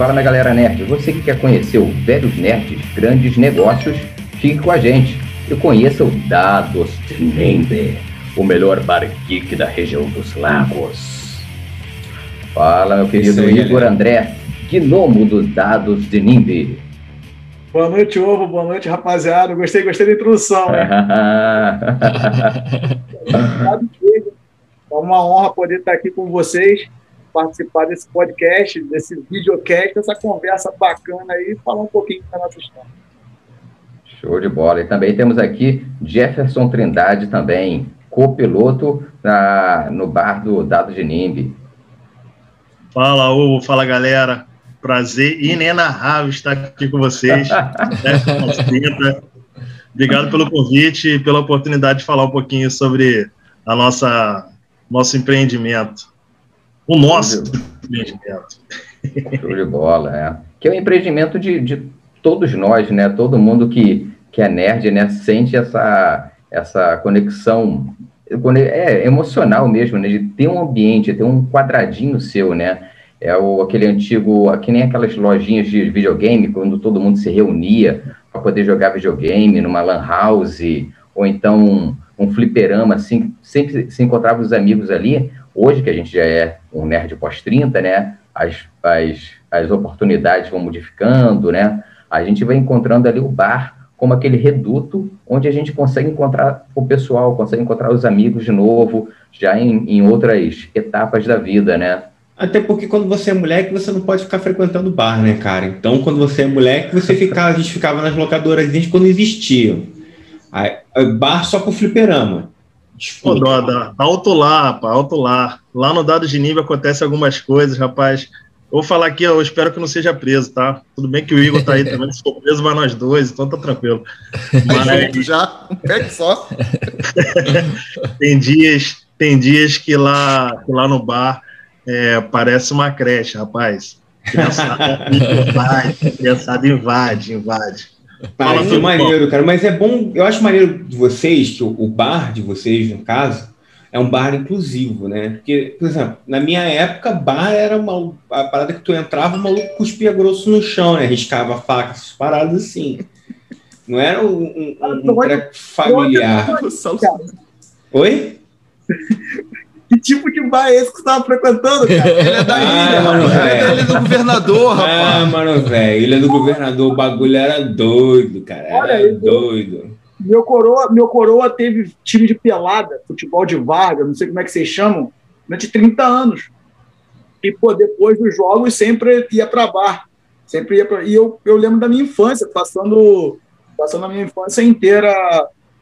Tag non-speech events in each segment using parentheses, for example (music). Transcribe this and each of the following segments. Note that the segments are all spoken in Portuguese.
Fala minha galera nerd, você que quer conhecer o Velhos Nerds Grandes Negócios, fique com a gente e conheça o Dados de Nimbe, o melhor bar geek da região dos lagos. Fala meu querido aí, Igor galera. André, gnomo dos Dados de Nimbe. Boa noite, Ovo. Boa noite, rapaziada. Gostei, gostei da introdução. Né? (laughs) É uma honra poder estar aqui com vocês, participar desse podcast, desse videocast, dessa conversa bacana aí, falar um pouquinho da nossa história. Show de bola. E também temos aqui Jefferson Trindade também, copiloto na, no bar do Dado de Nimbe. Fala, Ovo, fala galera. Prazer inenarrável estar aqui com vocês. (laughs) né, 30. Obrigado pelo convite e pela oportunidade de falar um pouquinho sobre a nossa nosso empreendimento. O nosso empreendimento. Show de bola, é. Que é um empreendimento de, de todos nós, né? Todo mundo que, que é nerd, né? Sente essa, essa conexão é, emocional mesmo, né? De ter um ambiente, ter um quadradinho seu, né? É o, aquele antigo, que nem aquelas lojinhas de videogame, quando todo mundo se reunia para poder jogar videogame numa lan house, ou então um, um fliperama, assim, sempre se encontrava os amigos ali. Hoje, que a gente já é um nerd pós-30, né? As, as, as oportunidades vão modificando, né? A gente vai encontrando ali o bar como aquele reduto onde a gente consegue encontrar o pessoal, consegue encontrar os amigos de novo, já em, em outras etapas da vida, né? Até porque quando você é moleque, você não pode ficar frequentando bar, né, cara? Então, quando você é moleque, você ficava, a gente ficava nas locadoras quando existiam. Aí, bar só pro fliperama. Pô, Doda, alto lá, pá, alto lá. Lá no Dado de Nível acontece algumas coisas, rapaz. Eu vou falar aqui, eu espero que não seja preso, tá? Tudo bem que o Igor tá aí também, (laughs) se for preso vai nós dois, então tá tranquilo. Mas... já, um pé só. (laughs) tem dias, tem dias que lá, que lá no bar é, parece uma creche, rapaz. Criançada (laughs) invade, criançada invade, invade. Mas é maneiro, cara. Mas é bom, eu acho maneiro de vocês, que o, o bar de vocês, no caso, é um bar inclusivo, né? Porque, por exemplo, na minha época, bar era uma a parada que tu entrava, o maluco cuspia grosso no chão, né? Riscava a faca, essas paradas assim. Não era um, um, um, um familiar. Oi? Que tipo de bar é esse que você estava frequentando, cara? (laughs) Ele é da Ah, ilha, mano, rapaz. Ele é do governador, Ah, rapaz. mano, velho. Ilha do governador, o bagulho era doido, cara. Era Olha aí, doido. Meu coroa, meu coroa teve time de pelada, futebol de Vargas, não sei como é que vocês chamam, durante 30 anos. E, pô, depois dos jogos sempre ia para bar. Sempre ia pra... E eu, eu lembro da minha infância, passando, passando a minha infância inteira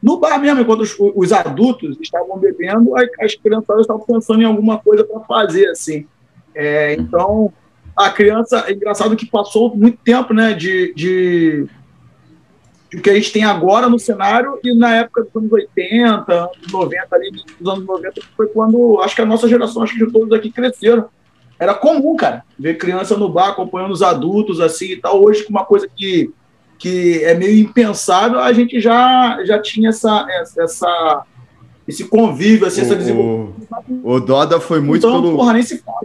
no bar mesmo, enquanto os, os adultos estavam bebendo, as, as crianças estavam pensando em alguma coisa para fazer, assim. É, então, a criança, é engraçado que passou muito tempo, né, de, de o que a gente tem agora no cenário e na época dos anos 80, anos 90, ali dos anos 90, foi quando acho que a nossa geração, acho que de todos aqui cresceram. Era comum, cara, ver criança no bar acompanhando os adultos assim e tal. Hoje, com uma coisa que, que é meio impensável, a gente já, já tinha essa, essa, esse convívio, assim, essa O, o, o Doda foi muito então, pelo porra, nem se fala.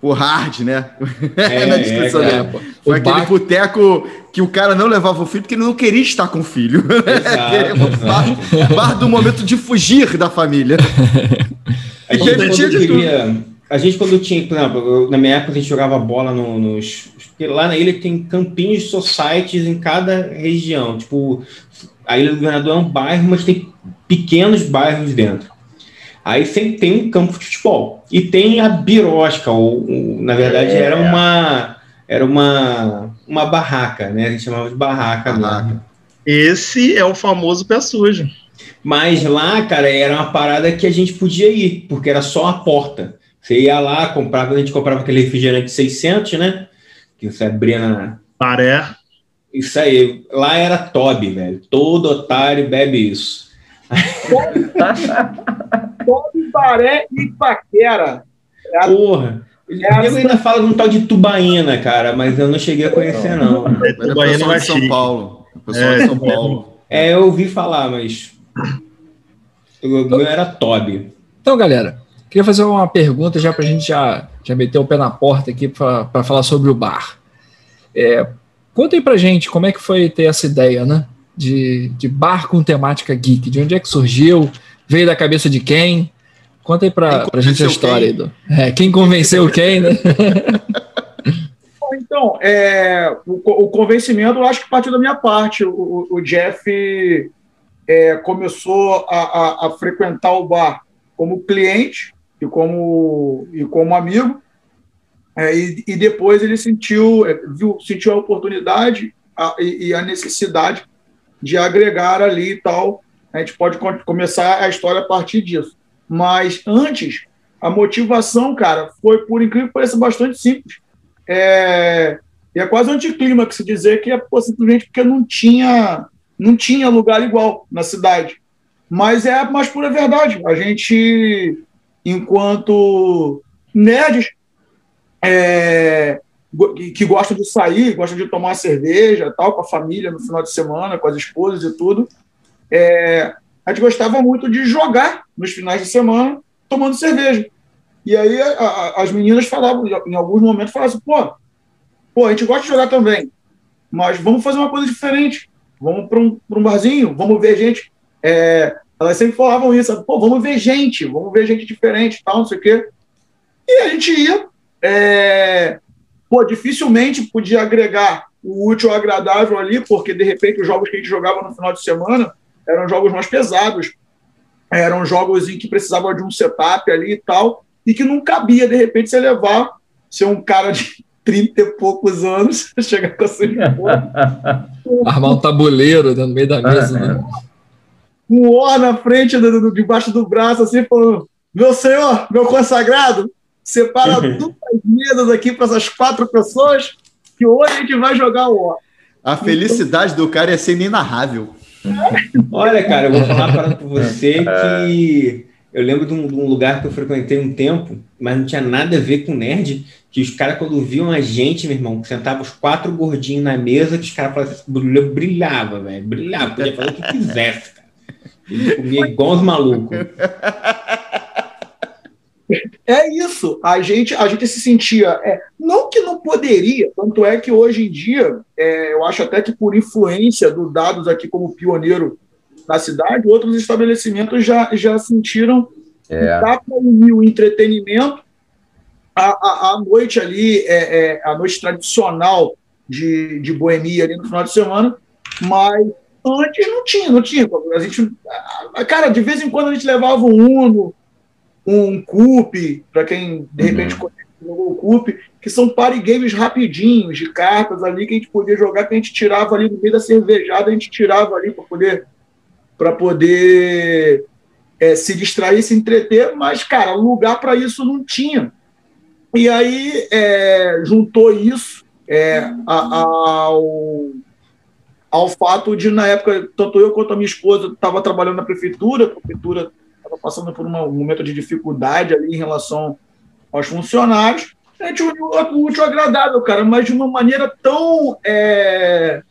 o hard, né? É, (laughs) Na descrição é, dele. cara. Foi O aquele bar- boteco que o cara não levava o filho porque ele não queria estar com o filho. (laughs) Exato, bar, bar do momento de fugir da família. A gente, Ele tinha quando de queria, a gente, quando tinha, por exemplo, eu- na minha época a gente jogava bola no- nos. Porque lá na ilha tem campinhos societies em cada região. Tipo, a Ilha do Governador é um bairro, mas tem pequenos bairros dentro. Aí sempre tem um campo de futebol. E tem a birosca, ou, ou, na verdade É. era uma. Era uma, uma barraca, né? A gente chamava de barraca. Barraca. Esse é o famoso pé sujo. Mas lá, cara, era uma parada que a gente podia ir, porque era só a porta. Você ia lá, comprava, a gente comprava aquele refrigerante 600, né? Que você abria na. Paré. Isso aí. Lá era Toby, velho. Todo otário bebe isso. (laughs) Todo Baré e Paquera. É a- Porra. É Eu ainda falo de um tal de tubaína, cara, mas eu não cheguei a conhecer, não. É, Mas é Tubaína de São. Paulo. O pessoal É, de São Paulo. É, eu ouvi falar, mas. O meu era Toby. Então, galera, Queria fazer uma pergunta já para a gente já, já meter o pé na porta aqui para falar sobre o bar. É, conta aí para gente como é que foi ter essa ideia, né? De, de bar com temática geek. De onde é que surgiu? Veio da cabeça de quem? Conta aí para a gente a história. Quem? Do, é, quem convenceu quem, né? (laughs) Então, é, o, o, convencimento eu acho que partiu da minha parte. O, o Jeff é, começou a, a, a, frequentar o bar como cliente e como, e como amigo, é, e, e, depois ele sentiu, é, viu, sentiu a oportunidade a, e, e, a necessidade de agregar ali e tal. A gente pode começar a história a partir disso. Mas antes, a motivação, cara, foi, por incrível que pareça, bastante simples. É, é quase anticlímax dizer que é pô, simplesmente porque não tinha, não tinha lugar igual na cidade. Mas é a mais pura verdade. A gente, enquanto nerds, é, que gostam de sair, gostam de tomar cerveja, tal, com a família no final de semana, com as esposas e tudo, é, a gente gostava muito de jogar nos finais de semana tomando cerveja. E aí a, a, as meninas falavam, em alguns momentos, falavam assim, pô, pô, a gente gosta de jogar também, mas vamos fazer uma coisa diferente. Vamos para um, um barzinho, vamos ver gente. É, elas sempre falavam isso, pô, vamos ver gente, vamos ver gente diferente, tal, não sei o quê. E a gente ia, é, pô, dificilmente podia agregar o útil ao agradável ali, porque de repente os jogos que a gente jogava no final de semana eram jogos mais pesados, eram jogos em que precisava de um setup ali e tal, e que não cabia, de repente, você levar, ser um cara de (laughs) 30 e poucos anos, (laughs) chegar com a sua (laughs) Armar um tabuleiro no meio da mesa, né? Um or na frente, do, do, debaixo do braço, assim, falando: Meu senhor, meu consagrado, separa (laughs) duas mesas aqui para essas quatro pessoas, que hoje a gente vai jogar o or. A felicidade do cara é ser inenarrável. Olha, cara, eu vou falar para você (laughs) que eu lembro de um, de um, lugar que eu frequentei um tempo, mas não tinha nada a ver com nerd, que os caras, quando viam a gente, meu irmão, sentavam os quatro gordinhos na mesa, que os caras falavam assim, brilhava, velho, brilhava, podia fazer o que quisesse. Ele comia igual os malucos. (laughs) É isso, a gente, a gente se sentia, é, não que não poderia, tanto é que hoje em dia, é, eu acho até que por influência do Dados aqui como pioneiro na cidade, outros estabelecimentos já, já sentiram é. dá para unir o entretenimento a noite ali, é, é, a noite tradicional de, de boemia ali no final de semana, mas antes não tinha, não tinha. A gente, cara, de vez em quando a gente levava um Uno, um Coupe, para quem de repente uhum. jogou o Coupe, que são party games rapidinhos, de cartas ali que a gente podia jogar, que a gente tirava ali no meio da cervejada, a gente tirava ali para poder para poder é, se distrair, se entreter, mas, cara, lugar para isso não tinha. E aí é, juntou isso é, ao, ao fato de, na época, tanto eu quanto a minha esposa estava trabalhando na prefeitura, a prefeitura estava passando por um momento de dificuldade ali em relação aos funcionários. A gente uniu o útil agradável, cara, mas de uma maneira tão é,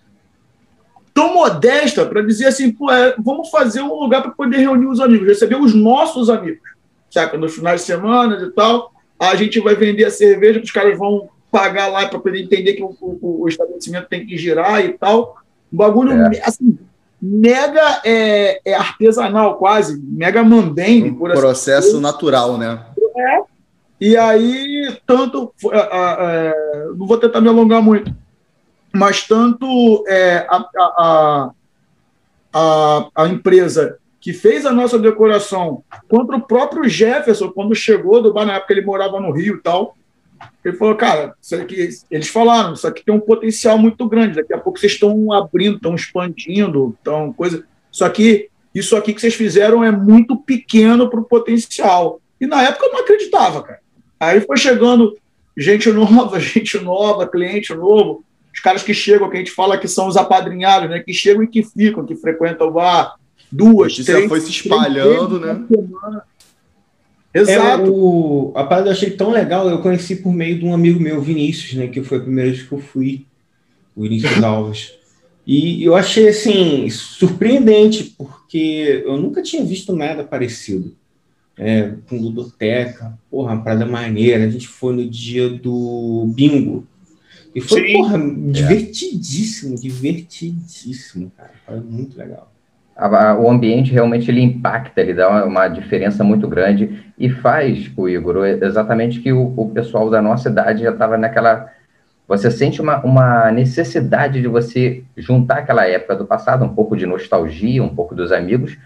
tão modesta para dizer assim, pô, é, vamos fazer um lugar para poder reunir os amigos, receber os nossos amigos, saca? Nos finais de semana e tal, a gente vai vender a cerveja, os caras vão pagar lá para poder entender que o, o, o, estabelecimento tem que girar e tal. Um bagulho, é. assim, mega é, é, artesanal quase, mega mambembe. Um processo assim natural, né? É. E aí, tanto... É, não vou tentar me alongar muito, mas tanto é, a, a, a, a, empresa que fez a nossa decoração, quanto o próprio Jefferson, quando chegou do bar, na época ele morava no Rio e tal, ele falou, cara, isso aqui, eles falaram, isso aqui tem um potencial muito grande, daqui a pouco vocês estão abrindo, estão expandindo, estão coisa. Só que isso aqui que vocês fizeram é muito pequeno para o potencial. E na época eu não acreditava, cara. Aí foi chegando gente nova, (laughs) gente nova, cliente novo, os caras que chegam, que a gente fala que são os apadrinhados, né? Que chegam e que ficam, que frequentam o bar duas, três. foi se espalhando, né? Exato. É, o, a parada eu achei tão legal, eu conheci por meio de um amigo meu, Vinícius, né? Que foi a primeira vez que eu fui, o Vinícius (laughs) Alves. E eu achei, assim, surpreendente, porque eu nunca tinha visto nada parecido. é, com ludoteca, porra, uma parada maneira. A gente foi no dia do bingo. E foi, Sim. porra, divertidíssimo, divertidíssimo, cara. Foi muito legal. O ambiente realmente ele impacta, ele dá uma, diferença muito grande e faz, o Igor, exatamente que o, o pessoal da nossa idade já estava naquela. Você sente uma, uma necessidade de você juntar aquela época do passado, um pouco de nostalgia, um pouco dos amigos,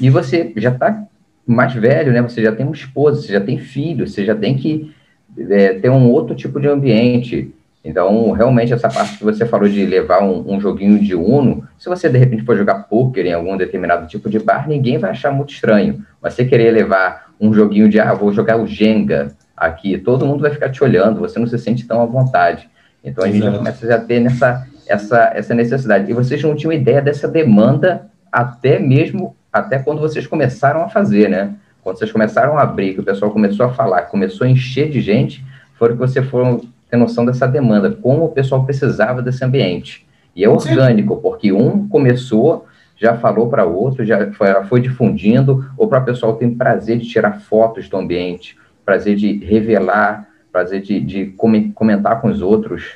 e você já está mais velho, né? Você já tem uma esposa, você já tem filho, você já tem que é, ter um outro tipo de ambiente. Então, realmente, essa parte que você falou de levar um, um, joguinho de Uno, se você de repente for jogar poker em algum determinado tipo de bar, ninguém vai achar muito estranho. Mas você querer levar um joguinho de, ah, vou jogar o Jenga aqui, todo mundo vai ficar te olhando, você não se sente tão à vontade. Então, a gente já começa a ter nessa, essa, essa necessidade. E vocês não tinham ideia dessa demanda até mesmo até quando vocês começaram a fazer, né? Quando vocês começaram a abrir, que o pessoal começou a falar, começou a encher de gente, foram que vocês foram ter noção dessa demanda, como o pessoal precisava desse ambiente. E é orgânico, porque um começou, já falou para outro, já foi, foi difundindo, ou para o pessoal tem prazer de tirar fotos do ambiente, prazer de revelar, prazer de, de comentar com os outros.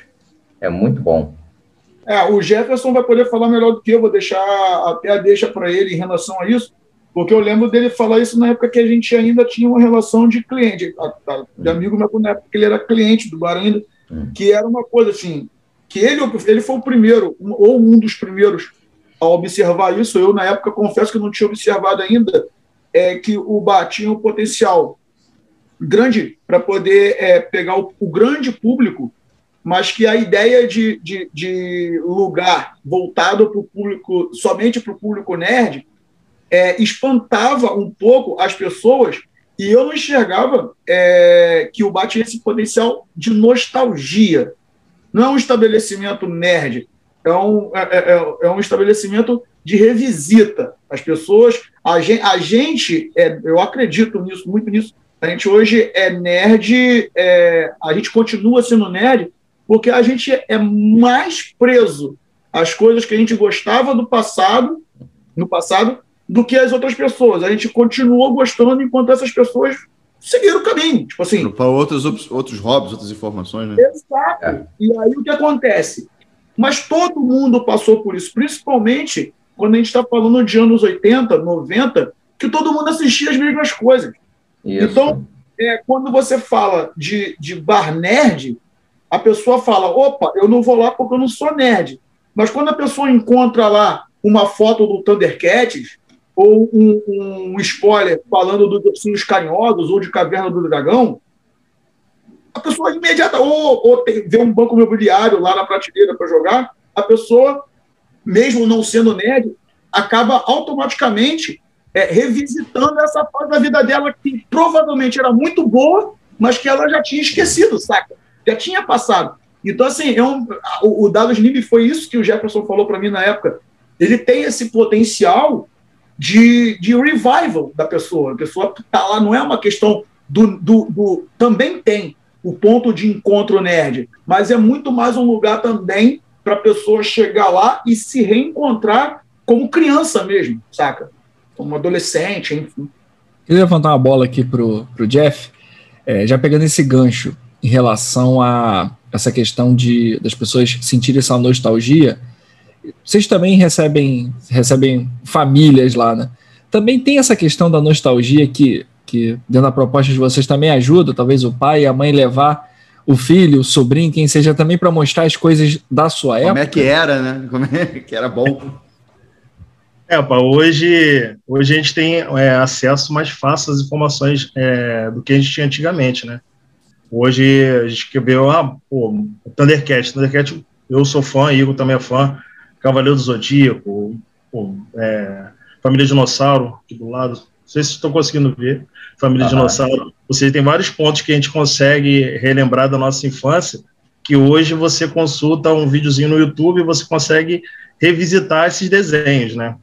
É muito bom. É, o Jefferson vai poder falar melhor do que eu, vou deixar até a deixa para ele em relação a isso, porque eu lembro dele falar isso na época que a gente ainda tinha uma relação de cliente, de amigo meu, na época que ele era cliente do bar ainda, hum. que era uma coisa assim, que ele, ele foi o primeiro, ou um dos primeiros a observar isso, eu na época confesso que não tinha observado ainda, é que o bar tinha um potencial grande para poder é, pegar o, o grande público mas que a ideia de, de, de lugar voltado para o público, somente para o público nerd, é, espantava um pouco as pessoas e eu não enxergava é, que o bar tinha esse potencial de nostalgia. Não é um estabelecimento nerd, é um, é, é, é, é um estabelecimento de revisita. As pessoas, a gente, a gente é, eu acredito nisso, muito nisso, a gente hoje é nerd, a gente continua sendo nerd, porque a gente é mais preso às coisas que a gente gostava do passado, no passado, do que as outras pessoas. A gente continua gostando enquanto essas pessoas seguiram o caminho. Tipo assim. Para outros, outros hobbies, outras informações, né? Exato. É. E aí o que acontece? Mas todo mundo passou por isso, principalmente quando a gente está falando de anos 80, 90, que todo mundo assistia as mesmas coisas. Isso. Então, é, quando você fala de, de bar nerd, a pessoa fala: opa, eu não vou lá porque eu não sou nerd. Mas quando a pessoa encontra lá uma foto do Thundercats ou um, um spoiler falando dos ursinhos carinhosos ou de Caverna do Dragão, a pessoa imediata, ou, ou tem, vê um banco imobiliário lá na prateleira para jogar, a pessoa, mesmo não sendo nerd, acaba automaticamente é, revisitando essa fase da vida dela que provavelmente era muito boa, mas que ela já tinha esquecido, saca? já tinha passado. Então, assim, é um, o, o Dados Limb foi isso que o Jefferson falou para mim na época. Ele tem esse potencial de, de revival da pessoa. A pessoa está lá, não é uma questão do, do, do, Também tem o ponto de encontro nerd, mas é muito mais um lugar também para a pessoa chegar lá e se reencontrar como criança mesmo, saca? Como adolescente, enfim. Eu ia levantar uma bola aqui pro, pro Jeff, é, já pegando esse gancho em relação a essa questão de das pessoas sentirem essa nostalgia. Vocês também recebem recebem famílias lá, né? Também tem essa questão da nostalgia que que dentro da proposta de vocês também ajuda, talvez o pai e a mãe levar o filho, o sobrinho, quem seja também para mostrar as coisas da sua época. Como é que era, né? Como é que era bom. É, pá, hoje, hoje a gente tem é, acesso mais fácil às informações é, do que a gente tinha antigamente, né? Hoje a gente quer ver, ah, pô, Thundercat, Thundercat, eu sou fã, Igor também é fã, Cavaleiro do Zodíaco, pô, é, Família Dinossauro, aqui do lado, não sei se estão conseguindo ver, Família ah, Dinossauro, ou seja, tem vários pontos que a gente consegue relembrar da nossa infância, que hoje você consulta um videozinho no YouTube e você consegue revisitar esses desenhos, né?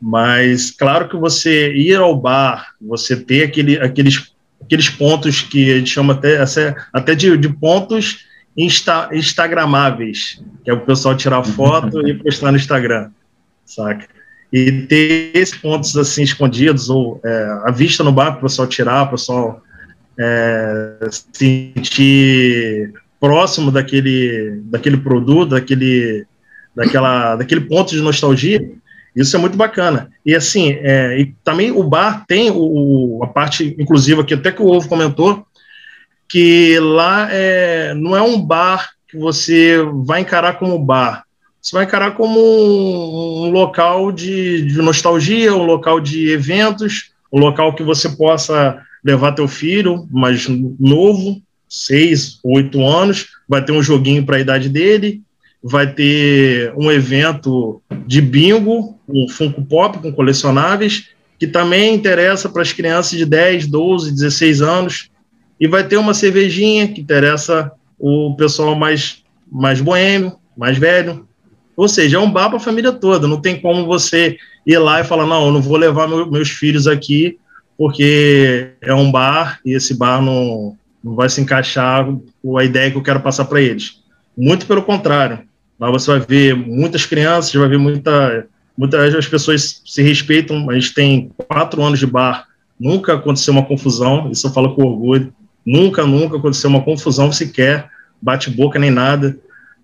Mas claro que você ir ao bar, você ter aquele, aqueles aqueles pontos que a gente chama até, até de, de pontos insta, instagramáveis, que é o pessoal tirar foto e postar no Instagram, saca? e ter esses pontos assim escondidos, ou é, a vista no bar para o pessoal tirar, o pessoal é, sentir próximo daquele, daquele produto, daquele, daquela, daquele ponto de nostalgia, isso é muito bacana. E assim, é, e também o bar tem o, a parte inclusiva que até que o Ovo comentou, que lá é, não é um bar que você vai encarar como bar, você vai encarar como um, um local de, de, nostalgia, um local de eventos, um local que você possa levar teu filho mais novo, seis, oito anos, vai ter um joguinho para a idade dele, vai ter um evento de bingo, um Funko Pop com colecionáveis, que também interessa para as crianças de 10, 12, 16 anos, e vai ter uma cervejinha que interessa o pessoal mais, mais boêmio, mais velho. Ou seja, é um bar para a família toda, não tem como você ir lá e falar, não, eu não vou levar meu, meus filhos aqui porque é um bar e esse bar não, não vai se encaixar com a ideia que eu quero passar para eles. Muito pelo contrário, Lá você vai ver muitas crianças, vai ver muita, muitas as pessoas se respeitam. A gente tem quatro anos de bar, nunca aconteceu uma confusão, isso eu falo com orgulho. Nunca, nunca aconteceu uma confusão sequer, bate-boca nem nada.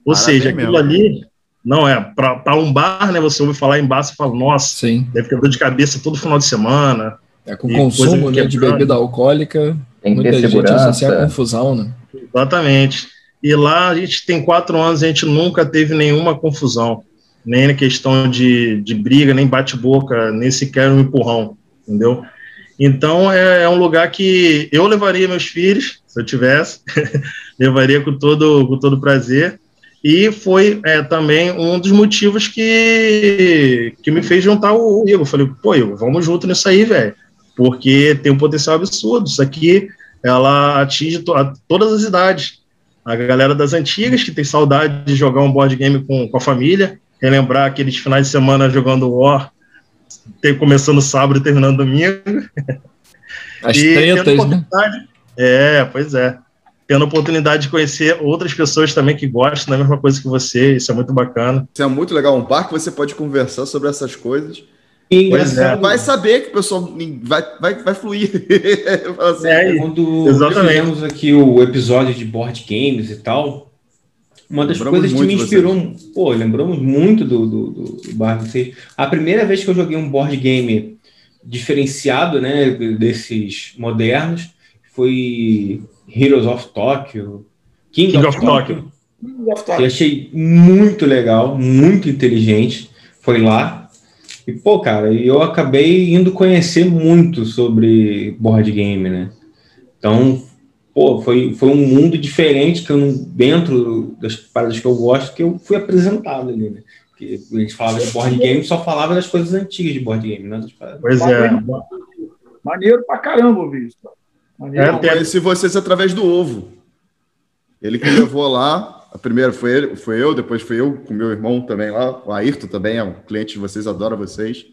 Ou seja, aquilo mesmo. ali não é para um bar, né? Você ouve falar em bar, você fala, nossa, Sim. deve ter dor de cabeça todo final de semana. É com consumo né, de bebida alcoólica, tem que muita ter gente associa a confusão, né? Exatamente. E lá a gente tem quatro anos, a gente nunca teve nenhuma confusão, nem na questão de, de briga, nem bate-boca, nem sequer um empurrão, entendeu? Então é, é, um lugar que eu levaria meus filhos, se eu tivesse, (laughs) levaria com todo, com todo prazer. E foi é, também um dos motivos que, que me fez juntar o, o Igor. falei, pô, Igor, vamos junto nisso aí, velho. Porque tem um potencial absurdo. Isso aqui, ela atinge to, todas as idades a galera das antigas que tem saudade de jogar um board game com, com a família, relembrar aqueles finais de semana jogando War, ter, começando sábado e terminando domingo. As e tretas, né? É, pois é. Tendo a oportunidade de conhecer outras pessoas também que gostam da mesma coisa que você, isso é muito bacana. Isso é muito legal, um parque você pode conversar sobre essas coisas e pois é. vai saber que o pessoal vai, vai, vai fluir. (laughs) assim, é, quando Exatamente. fizemos aqui o episódio de board games e tal, uma das lembramos coisas que me inspirou, vocês. pô, lembramos muito do, do, do Bar A primeira vez que eu joguei um board game diferenciado, né, desses modernos, foi Heroes of Tokyo, King, King of, of Tokyo. Tokyo. Eu achei muito legal, muito inteligente. Foi lá, e, pô, cara, eu acabei indo conhecer muito sobre board game, né? Então, pô, foi, foi um mundo diferente que eu não, dentro das paradas que eu gosto, que eu fui apresentado ali, né? Porque a gente falava de board game, só falava das coisas antigas de board game, né? Pois é. Maneiro pra caramba. Maneiro. É, eu conheci vocês através do ovo. Ele que levou lá, a primeira foi ele, foi eu, depois foi eu com meu irmão também lá. O Ayrton também é um cliente de vocês, adora vocês.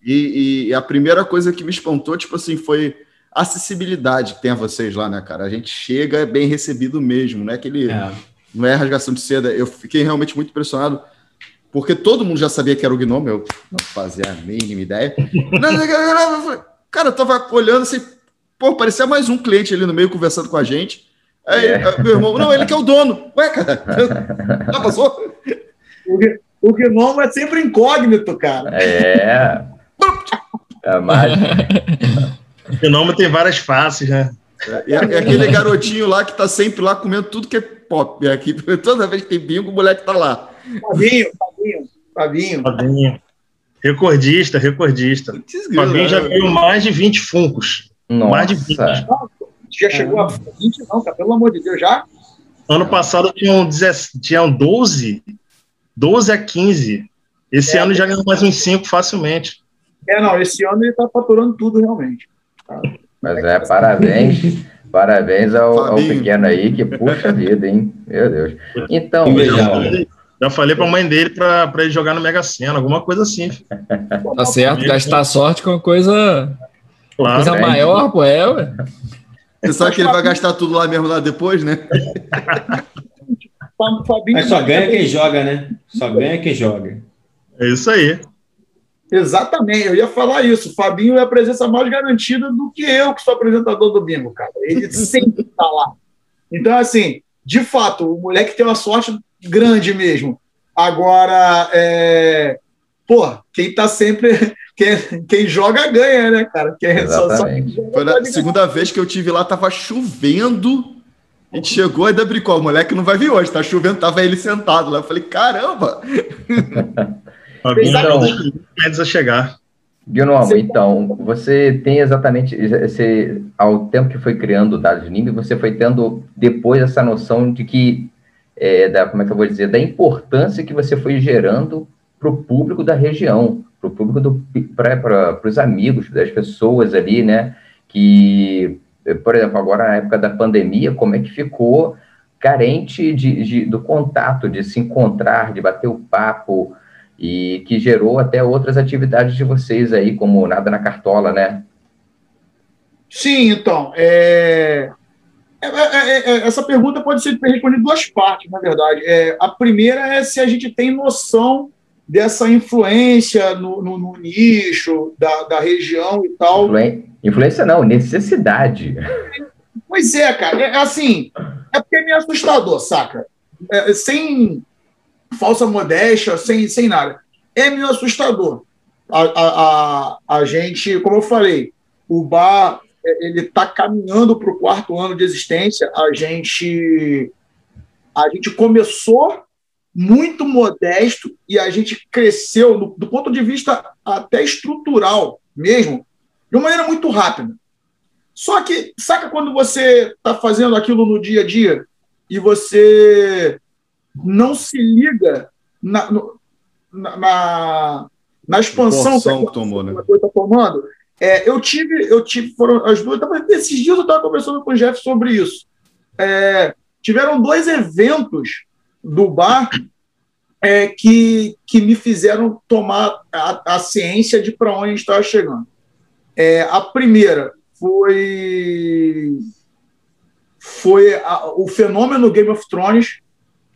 E, e, a primeira coisa que me espantou, tipo assim, foi acessibilidade que tem a vocês lá, né, cara? A gente chega, é bem recebido mesmo, não é aquele. É. Não é rasgação de seda. Eu fiquei realmente muito impressionado, porque todo mundo já sabia que era o Gnome, eu não fazia a mínima ideia. (laughs) cara, eu tava olhando assim, pô, parecia mais um cliente ali no meio conversando com a gente. Aí, é. meu irmão, não, ele que é o dono. Ué, cara, (laughs) já passou? O, gnomo é sempre incógnito, cara. É. (laughs) É mágico. O gnomo tem várias faces, né? É, e, aquele garotinho lá que tá sempre lá comendo tudo que é pop. É aqui, (laughs) toda vez que tem bingo, o moleque tá lá. Fabinho, Fabinho, Fabinho. Fabinho. Recordista, recordista. Fabinho já viu mais de 20 funcos. Nossa. Mais de 20. Já chegou a 20, não, cara, pelo amor de Deus, já? Ano passado tinham, 10, tinham 12, 12 a 15. Esse é, ano já ganhou mais uns 5 facilmente. É, não, esse ano ele tá faturando tudo realmente. Mas é, parabéns. (laughs) Parabéns ao, ao, pequeno aí, que puxa vida, hein? Meu Deus. Então. Já falei, falei pra mãe dele pra, pra ele jogar no Mega Sena, alguma coisa assim. Tá certo, gastar sorte com uma coisa. Claro, coisa maior, pô, é, ué. Você sabe que ele vai gastar tudo lá mesmo lá depois, né? Mas só ganha quem joga, né? Só ganha quem joga. É isso aí. Exatamente, eu ia falar isso. O Fabinho é a presença mais garantida do que eu, que sou apresentador do bingo, cara. Ele (laughs) sempre está lá. Então, assim, de fato, o moleque tem uma sorte grande mesmo. Agora, é... pô, quem tá sempre. (laughs) Quem, quem joga ganha, né, cara? Quem Exatamente. Só, só Foi a segunda vez que eu tive lá, tava chovendo. A gente chegou e ainda brincou, o moleque não vai vir hoje, tá chovendo, tava ele sentado lá. Eu falei, caramba! (laughs) Então, medos a chegar. Gnomo, então, você tem exatamente, esse, ao tempo que foi criando o dados NIMB, você foi tendo depois essa noção de que, é, da, como é que eu vou dizer, da importância que você foi gerando para o público da região, para o público, para os amigos das pessoas ali, né, que, por exemplo, agora na época da pandemia, como é que ficou carente de, de do contato, de se encontrar, de bater o papo, e que gerou até outras atividades de vocês aí, como Nada na Cartola, né? Sim, então, é... É, é, é, essa pergunta pode ser respondida em duas partes, na verdade. a primeira é se a gente tem noção dessa influência no, no, no nicho da, da, região e tal. Influ... Influência não, necessidade. Pois é, cara. É, assim, é porque é meio assustador, saca? sem falsa modéstia, sem, sem nada. É meio assustador. A, a, a, a gente, como eu falei, o bar é, ele está caminhando para o quarto ano de existência. A gente, a gente começou muito modesto e a gente cresceu do, do ponto de vista até estrutural mesmo, de uma maneira muito rápida. Só que, saca quando você está fazendo aquilo no dia a dia e você não se liga na, na, na expansão que, que tomou, né? coisa está tomando. É, eu tive, eu tive, foram as duas. Esses dias eu estava conversando com o Jeff sobre isso. É, tiveram dois eventos do bar é, que, que me fizeram tomar a, a ciência de para onde a gente estava chegando. É, a primeira foi foi a, o fenômeno Game of Thrones,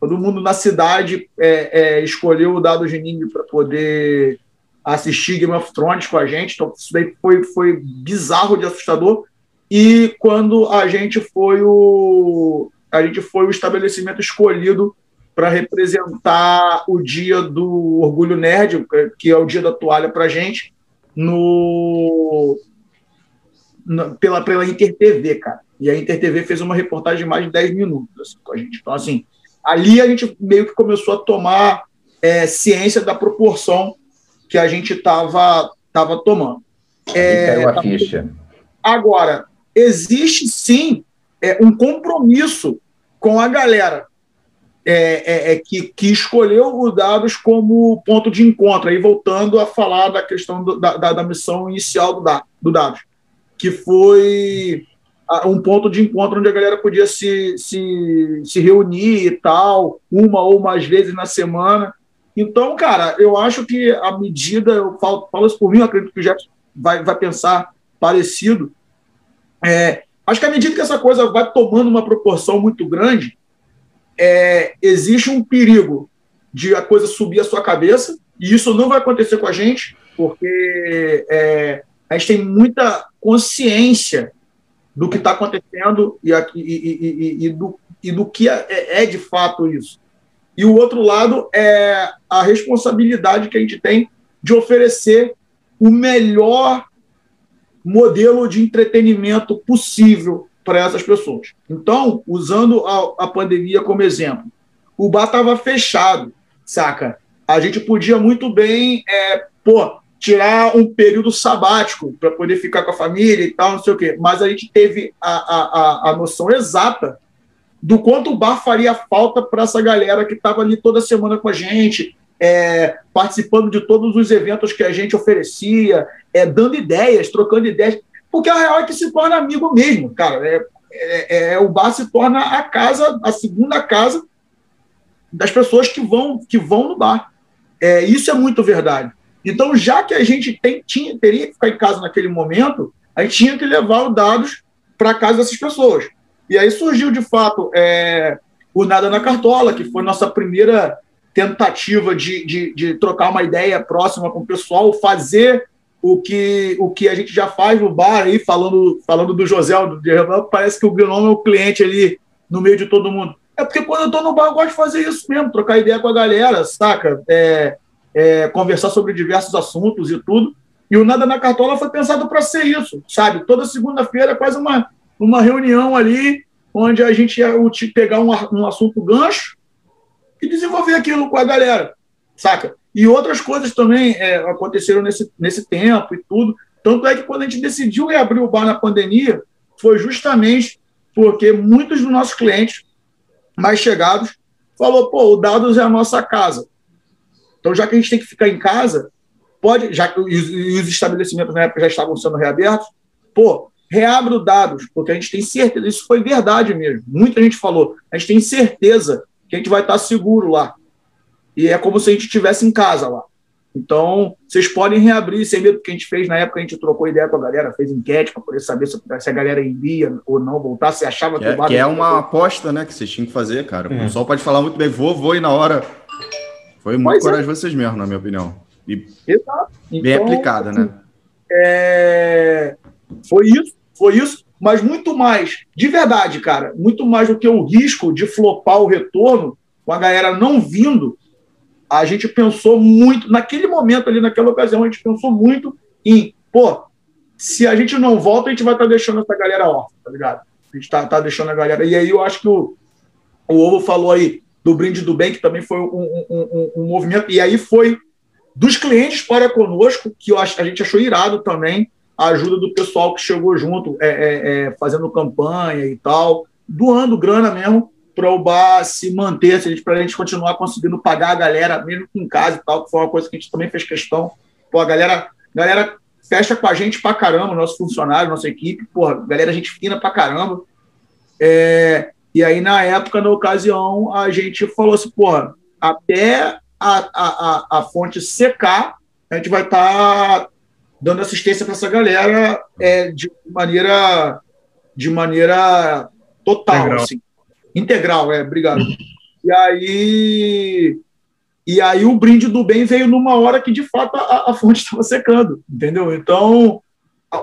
Todo mundo na cidade é, é, escolheu o dado Genime para poder assistir Game of Thrones com a gente. Então, isso daí foi, foi bizarro de assustador. E quando a gente foi o a gente foi o estabelecimento escolhido para representar o dia do orgulho nerd, que é o dia da toalha para a gente, no, no, pela, pela Inter TV, cara. E a Inter TV fez uma reportagem de mais de 10 minutos assim, com a gente. Então, assim, ali a gente meio que começou a tomar é, ciência da proporção que a gente estava tava tomando. É, a ficha. Agora, existe sim é, um compromisso com a galera é, é, é, que, que escolheu os dados como ponto de encontro. Aí voltando a falar da questão do, da, da, missão inicial do, da, do dados, que foi um ponto de encontro onde a galera podia se, se, se reunir e tal, uma ou mais vezes na semana. Então, cara, eu acho que a medida, eu falo, falo isso por mim, eu acredito que o Jefferson vai, vai pensar parecido. É, acho que à medida que essa coisa vai tomando uma proporção muito grande, é, existe um perigo de a coisa subir a sua cabeça, e isso não vai acontecer com a gente, porque é, a gente tem muita consciência do que está acontecendo e, e, e, e, do, e do que é, é, de fato isso. E o outro lado é a responsabilidade que a gente tem de oferecer o melhor modelo de entretenimento possível para essas pessoas. Então, usando a, a pandemia como exemplo, o bar estava fechado, saca? A gente podia muito bem, é, pô, tirar um período sabático para poder ficar com a família e tal, não sei o quê. Mas a gente teve a, a, a noção exata do quanto o bar faria falta para essa galera que estava ali toda semana com a gente, é, participando de todos os eventos que a gente oferecia, é, dando ideias, trocando ideias. Porque a real é que se torna amigo mesmo, cara. É, é, é, o bar se torna a casa, a segunda casa das pessoas que vão, que vão no bar. É, isso é muito verdade. Então, já que a gente tem, tinha, teria que ficar em casa naquele momento, a gente tinha que levar os dados para casa dessas pessoas. E aí surgiu, de fato, é, o Nada na Cartola, que foi nossa primeira tentativa de, de, de, trocar uma ideia próxima com o pessoal, fazer o que, o que a gente já faz no bar aí, falando, falando do José, do parece que o Gnome é o cliente ali no meio de todo mundo. É porque quando eu estou no bar, eu gosto de fazer isso mesmo, trocar ideia com a galera, saca? É, é, conversar sobre diversos assuntos e tudo. E o Nada na Cartola foi pensado para ser isso, sabe? Toda segunda-feira, quase uma, uma reunião ali, onde a gente ia pegar um, um assunto gancho e desenvolver aquilo com a galera, saca? E outras coisas também é, aconteceram nesse, nesse tempo e tudo. Tanto é que quando a gente decidiu reabrir o bar na pandemia, foi justamente porque muitos dos nossos clientes mais chegados falou, pô, o Dados é a nossa casa. Então, já que a gente tem que ficar em casa, pode, já que os, os estabelecimentos na época já estavam sendo reabertos, pô, reabra o Dados, porque a gente tem certeza, isso foi verdade mesmo. Muita gente falou, a gente tem certeza que a gente vai estar seguro lá. E é como se a gente estivesse em casa lá. Então, vocês podem reabrir sem medo que a gente fez na época, a gente trocou ideia com a galera, fez enquete para poder saber se, se, a galera iria ou não voltar, se achava que, que é, que é uma aposta, né, que vocês tinham que fazer, cara. O é. pessoal pode falar muito bem, vou, vou e na hora. Foi muito pois coragem é. vocês mesmo, na minha opinião. E Exato. bem então, aplicada, né? É... Foi isso, foi isso, mas muito mais, de verdade, cara, muito mais do que o risco de flopar o retorno com a galera não vindo a gente pensou muito, naquele momento ali, naquela ocasião, a gente pensou muito em, pô, se a gente não volta, a gente vai estar tá deixando essa galera órfã, tá ligado? A gente tá, tá deixando a galera. E aí eu acho que o, o Ovo falou aí do Brinde do Bem, que também foi um, um, um, um movimento, e aí foi dos clientes para conosco, que a gente achou irado também, a ajuda do pessoal que chegou junto, é, é, é, fazendo campanha e tal, doando grana mesmo, para o bar se manter, para a gente continuar conseguindo pagar a galera, mesmo em casa e tal, que foi uma coisa que a gente também fez questão. Pô, a galera, galera fecha com a gente para caramba, nosso funcionário, nossa equipe, porra, galera, gente fina para caramba. É, e aí, na época, na ocasião, a gente falou assim, porra, até a, a, a, a fonte secar, a gente vai estar tá dando assistência para essa galera é, de maneira de maneira total, Legal. assim. Integral, é, obrigado. E aí, e aí o brinde do bem veio numa hora que de fato a, a fonte (laughs) estava secando, entendeu? Então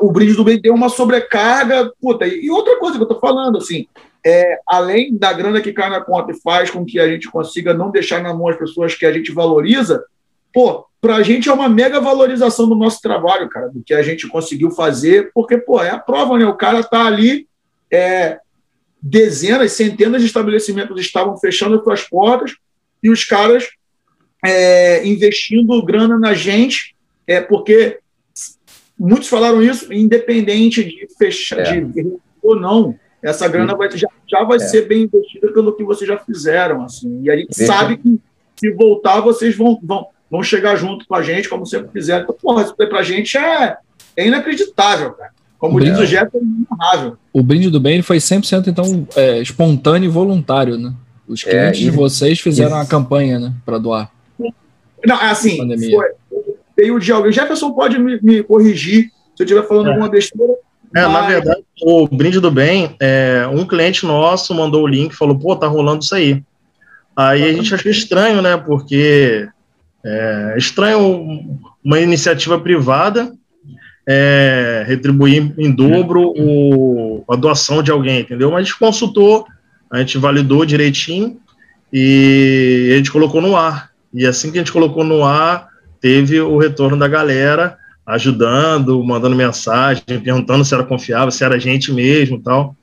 o brinde do bem deu uma sobrecarga, puta, e outra coisa que eu tô falando, assim, é, além da grana que cai na conta e faz com que a gente consiga não deixar na mão as pessoas que a gente valoriza, pô, para a gente é uma mega valorização do nosso trabalho, cara, do que a gente conseguiu fazer, porque, pô, é a prova, né? O cara tá ali, é, dezenas, centenas de estabelecimentos estavam fechando suas portas e os caras é, investindo grana na gente, é, porque muitos falaram isso, independente de fechar é. de, ou não, essa grana vai, já, já vai é. ser bem investida pelo que vocês já fizeram. Assim, e a gente Veja. sabe que se voltar, vocês vão, vão, vão chegar junto com a gente, como sempre fizeram. Então, porra, isso para a gente é, é inacreditável, cara. Como o diz o Jeff, é inarrável. O brinde do bem foi 100% então é, espontâneo e voluntário, né? Os é, clientes é, de vocês fizeram isso. a campanha, né, para doar. Não, é assim, foi, veio de alguém. Jefferson pode me, me corrigir se eu estiver falando é. alguma besteira. É, mas... na verdade, o brinde do bem, é, um cliente nosso mandou o link e falou, pô, tá rolando isso aí. Aí a gente achou estranho, né? Porque é estranho uma iniciativa privada é, retribuir em dobro o, a doação de alguém, entendeu? Mas a gente consultou, a gente validou direitinho e a gente colocou no ar. E assim que a gente colocou no ar, teve o retorno da galera ajudando, mandando mensagem, perguntando se era confiável, se era gente mesmo tal.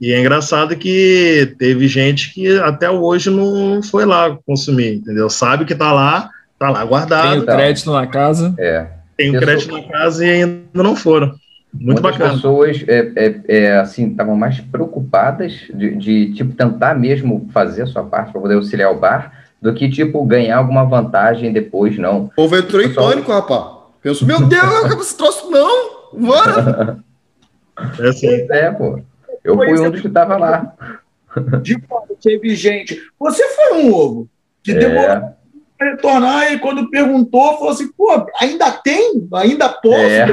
E é engraçado que teve gente que até hoje não foi lá consumir, entendeu? Sabe que tá lá, tá lá guardado. Tem o crédito na casa. É. Tem um crédito na casa e ainda não foram. Muito Muitas bacana. pessoas é, é, é assim estavam mais preocupadas de, de, tipo tentar mesmo fazer a sua parte para poder auxiliar o bar do que tipo ganhar alguma vantagem depois não. O povo entrou em pânico, rapaz. Penso, meu Deus, acaba esse troço não, bora. (laughs) É, assim. é, pô. Eu fui um dos que estava lá. De fato, teve gente. Você foi um ovo que é. demorou retornar e quando perguntou, falou assim, pô, ainda tem? Ainda posso? É.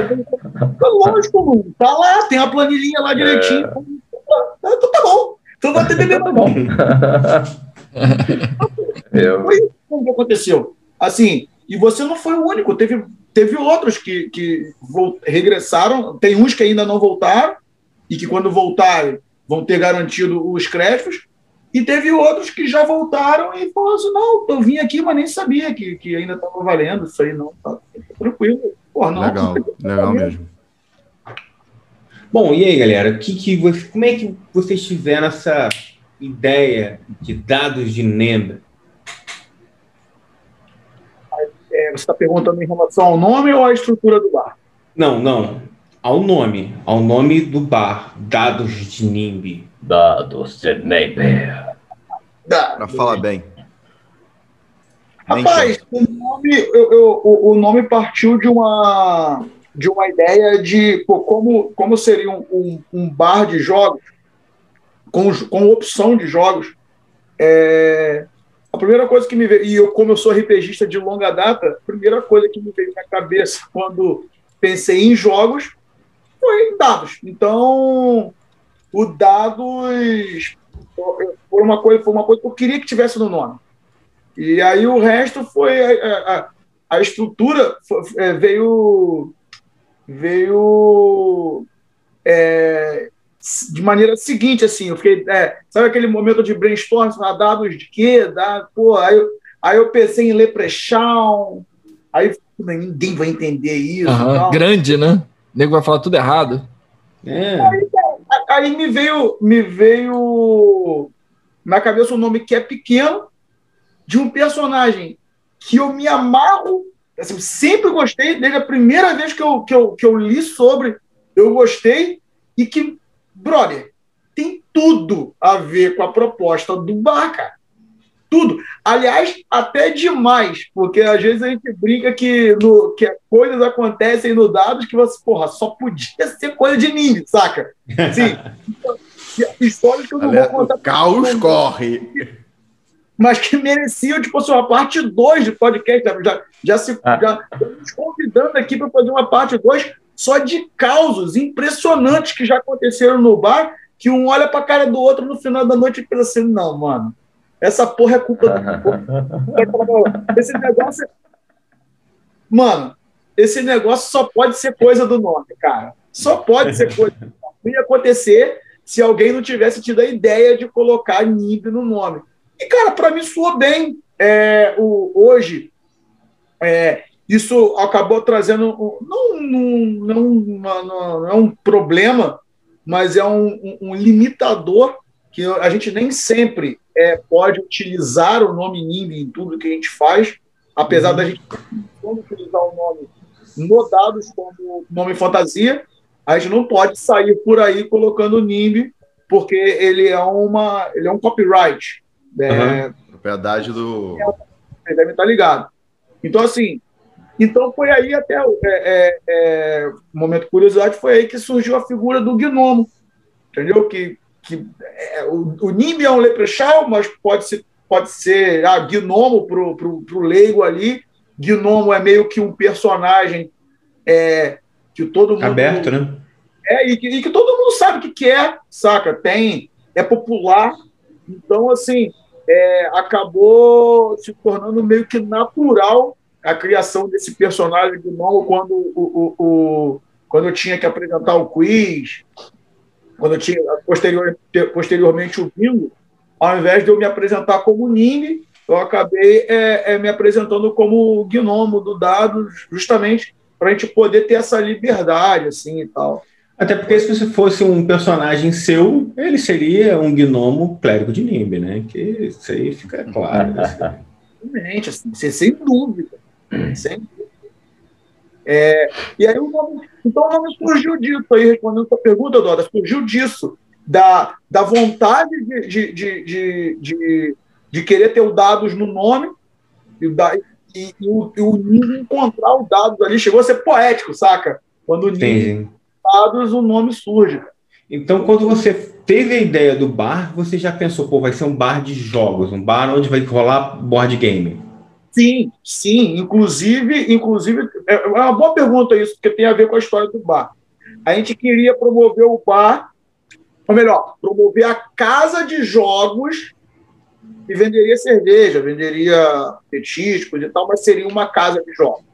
Lógico, mano. Tá lá, tem a planilhinha lá direitinho. É. Então tá bom. Então vai ter bebê tá bom. (laughs) Eu... Foi, como que aconteceu? Assim, e você não foi o único, teve, teve outros que, que regressaram, tem uns que ainda não voltaram, e que quando voltarem vão ter garantido os créditos, e teve outros que já voltaram e falaram assim: não, eu vim aqui, mas nem sabia que, que ainda estava valendo isso aí, não. Tá, tranquilo. Porra, não, legal, legal mesmo. Bom, e aí, galera? Que, que você, como é que vocês tiveram essa ideia de dados de NEMBA? É, você está perguntando em relação ao nome ou à estrutura do bar? Não, não. Ao nome. Ao nome do bar. Dados de NIMB. Dados de NIMB. Para falar bem. Rapaz, o nome, eu, eu, o, o, nome partiu de uma, de uma ideia de pô, como, como seria um, um, um, bar de jogos, com, com opção de jogos. É, a primeira coisa que me veio, e eu, como eu sou RPGista de longa data, a primeira coisa que me veio na cabeça quando pensei em jogos foi dados. Então, o dados foi uma coisa, foi uma coisa que eu queria que tivesse no nome. E aí o resto foi a, a, a estrutura foi, é, veio veio é, de maneira seguinte assim eu fiquei é, sabe aquele momento de brainstorm dados de quê? Da pô aí eu, aí eu pensei em Leprechaun aí ninguém vai entender isso uhum, grande né? O nego vai falar tudo errado. É. aí, aí me veio me veio na cabeça um nome que é pequeno de um personagem que eu me amarro, assim, sempre gostei, desde a primeira vez que eu, que, eu, que eu li sobre, eu gostei, e que, brother, tem tudo a ver com a proposta do bar, Tudo. Aliás, até demais, porque às vezes a gente brinca que, no, que coisas acontecem no dados que você, porra, só podia ser coisa de ninja, saca? Sim. (laughs) histórias que eu não vou contar. O caos corre mas que mereciam, tipo assim, uma parte 2 de podcast. Já, já se ah. já estamos convidando aqui para fazer uma parte 2 só de causos impressionantes que já aconteceram no bar, que um olha para a cara do outro no final da noite e pensa assim, não, mano, essa porra é culpa do... (laughs) esse negócio... É... Mano, esse negócio só pode ser coisa do nome, cara. Só pode ser coisa do nome. Não ia acontecer se alguém não tivesse tido a ideia de colocar NIB no nome. E, cara, para mim soou bem. É, o, hoje, é, isso acabou trazendo, não, não, não, é um problema, mas é um, um, limitador que a gente nem sempre é, pode utilizar o nome NIMBY em tudo que a gente faz, apesar uhum. da gente utilizar o nome no dados como nome fantasia, a gente não pode sair por aí colocando NIMBY, porque ele é, uma, ele é um copyright. É, uhum. Propriedade do. Você deve estar ligado. Então, assim, então foi aí até é, é, é, momento de curiosidade, foi aí que surgiu a figura do gnomo. Entendeu? Que, que é, o, o Nimbi é um leprechaun, mas pode ser, pode ser ah, gnomo para o leigo ali. Gnomo é meio que um personagem é, que todo mundo. Aberto, né? É, e que, e que todo mundo sabe o que, que é, saca? Tem, é popular. Então, assim, é, acabou se tornando meio que natural a criação desse personagem do Momo quando, o, o, o, quando eu tinha que apresentar o quiz, quando eu tinha posterior, posteriormente o bingo, ao invés de eu me apresentar como Nini, eu acabei é, é, me apresentando como o gnomo do dado, justamente para a gente poder ter essa liberdade assim e tal. Até porque se você fosse um personagem seu, ele seria um gnomo clérigo de Nimbe, né? Que isso aí fica claro. (laughs) Exatamente, assim, sem dúvida. Dúvida. É, e aí o nome, então o nome surgiu disso aí, respondendo a sua pergunta, Dora, surgiu disso, da, da vontade de, de, de, de, de querer ter os dados no nome e, da, e, e o, e o encontrar os dados ali, chegou a ser poético, saca? Quando o Ninho dados, o nome surge. Então, quando você teve a ideia do bar, você já pensou, pô, vai ser um bar de jogos, um bar onde vai rolar board game? Sim, sim. Inclusive, inclusive é, é uma boa pergunta isso, porque tem a ver com a história do bar. A gente queria promover o bar, ou melhor, promover a casa de jogos e venderia cerveja, venderia petiscos e tal, mas seria uma casa de jogos.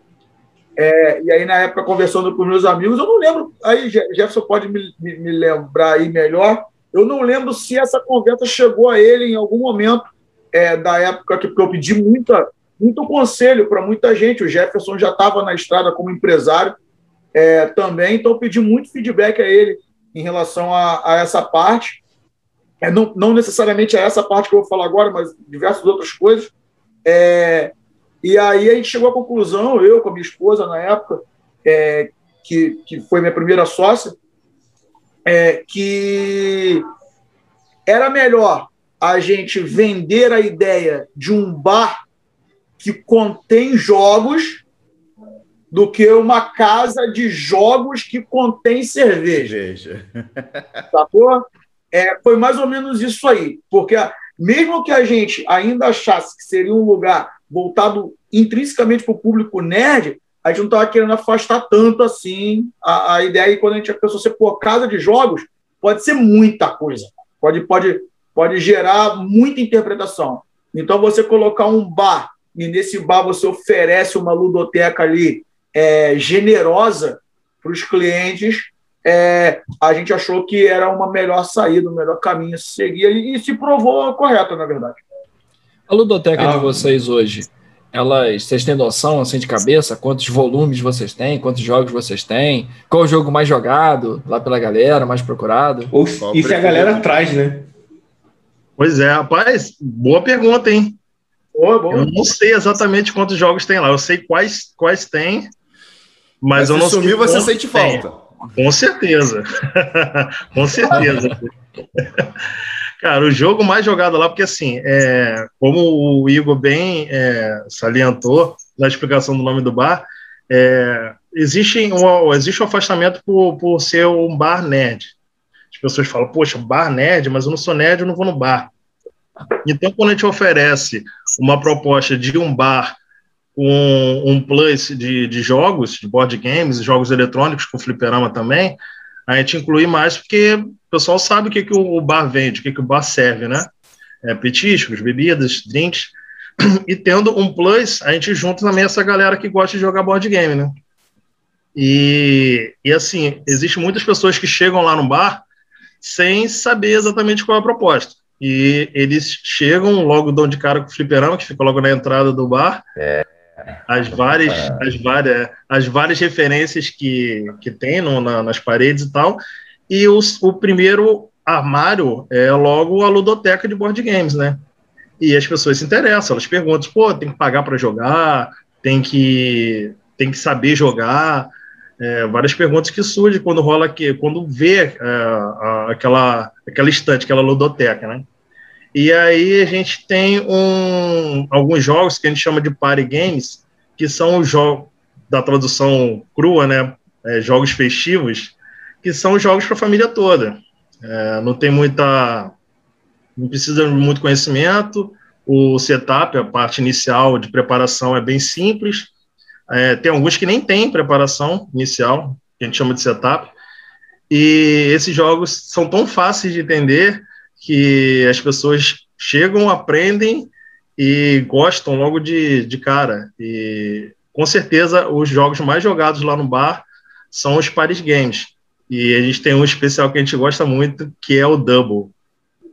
É, e aí, na época, conversando com meus amigos, eu não lembro, aí Jefferson pode me, me, me lembrar aí melhor, eu não lembro se essa conversa chegou a ele em algum momento é, da época que eu pedi muita, muito conselho para muita gente. O Jefferson já estava na estrada como empresário é, também, então eu pedi muito feedback a ele em relação a, a essa parte. É, não, não, necessariamente a essa parte que eu vou falar agora, mas diversas outras coisas. É, e aí a gente chegou à conclusão, eu com a minha esposa na época, é, que, que foi minha primeira sócia, é, que era melhor a gente vender a ideia de um bar que contém jogos do que uma casa de jogos que contém cerveja. (laughs) Sacou? É, foi mais ou menos isso aí. Porque mesmo que a gente ainda achasse que seria um lugar voltado intrinsecamente para o público nerd, a gente não estava querendo afastar tanto assim a, a ideia. E quando a gente pensou ser por casa de jogos, pode ser muita coisa. Pode, pode, pode gerar muita interpretação. Então, você colocar um bar e nesse bar você oferece uma ludoteca ali é, generosa para os clientes, é, a gente achou que era uma melhor saída, um melhor caminho a seguir e, e se provou correto, na verdade. A ludoteca ah, de vocês hoje, elas, vocês têm noção assim de cabeça? Quantos volumes vocês têm? Quantos jogos vocês têm? Qual o jogo mais jogado lá pela galera, mais procurado? Ou, e se a galera traz, né? Pois é, rapaz, boa pergunta, hein? Boa, boa. Eu não sei exatamente quantos jogos tem lá. Eu sei quais, quais tem, mas, mas eu não sei. sumir, você sente tem. falta. Com certeza. (laughs) Com certeza. (laughs) Cara, o jogo mais jogado lá, porque assim, é, como o Igor bem é, salientou na explicação do nome do bar, é, existe, um, existe um afastamento por, por ser um bar nerd. As pessoas falam, poxa, bar nerd, mas eu não sou nerd, eu não vou no bar. Então, quando a gente oferece uma proposta de um bar com um plus de, de jogos, de board games, jogos eletrônicos com fliperama também, a gente inclui mais porque o pessoal sabe o que, que o bar vende, o que, que o bar serve, né? É, petiscos, bebidas, drinks. E tendo um plus, a gente junta também essa galera que gosta de jogar board game, né? E, e assim, existem muitas pessoas que chegam lá no bar sem saber exatamente qual é a proposta. E eles chegam logo dão de cara com o fliperama, que fica logo na entrada do bar. É as várias, as várias, as várias referências que, que tem no, na, nas paredes e tal. E os, o primeiro armário é logo a ludoteca de board games, né? E as pessoas se interessam, elas perguntam, pô, tem que pagar para jogar, tem que, tem que saber jogar. É, várias perguntas que surgem quando rola aqui, quando vê é, a, aquela, aquela estante, aquela ludoteca, né? E aí a gente tem um, alguns jogos que a gente chama de party games, que são os jogos da tradução crua, né? É, jogos festivos, que são jogos para a família toda. É, não tem muita. Não precisa de muito conhecimento. O setup, a parte inicial de preparação, é bem simples. É, tem alguns que nem tem preparação inicial, que a gente chama de setup. E esses jogos são tão fáceis de entender que as pessoas chegam, aprendem e gostam logo de, de cara. E com certeza os jogos mais jogados lá no bar são os Paris Games. E a gente tem um especial que a gente gosta muito, que é o Double.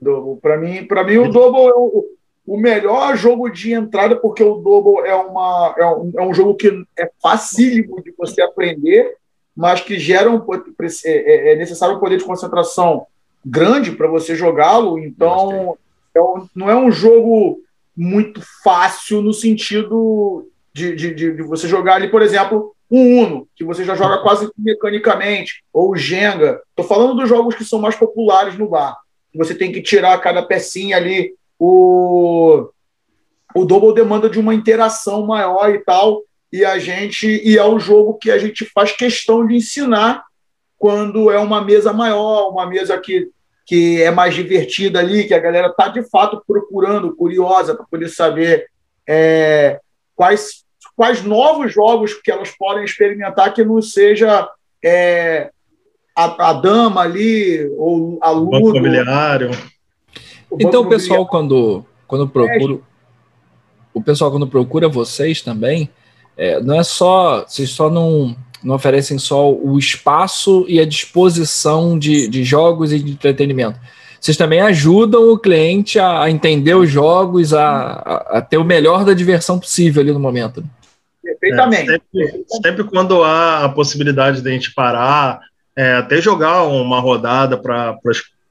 Double. Para mim, para mim o Double é o, o, melhor jogo de entrada, porque o Double é, uma, é, um, é um jogo que é facílimo de você aprender, mas que gera um, é, é, é necessário um poder de concentração grande para você jogá-lo, então é um, não é um jogo muito fácil no sentido de, de, de, você jogar ali, por exemplo, o Uno, que você já joga quase mecanicamente, ou o Jenga. Estou falando dos jogos que são mais populares no bar. Você tem que tirar cada pecinha ali. O, o Double demanda de uma interação maior e tal. E a gente e é o jogo que a gente faz questão de ensinar quando é uma mesa maior, uma mesa que que é mais divertida ali, que a galera está de fato procurando, curiosa, para poder saber é, quais, quais novos jogos que elas podem experimentar que não seja é, a, a, dama ali, ou a luta. Então, o pessoal, quando, quando procura. O pessoal, quando procura vocês também, é, não é só. Vocês só não, não oferecem só o espaço e a disposição de, de jogos e de entretenimento. Vocês também ajudam o cliente a, entender os jogos, a, a, a ter o melhor da diversão possível ali no momento. Né? Perfeitamente. É, sempre, sempre, quando há a possibilidade de a gente parar, é, até jogar uma rodada para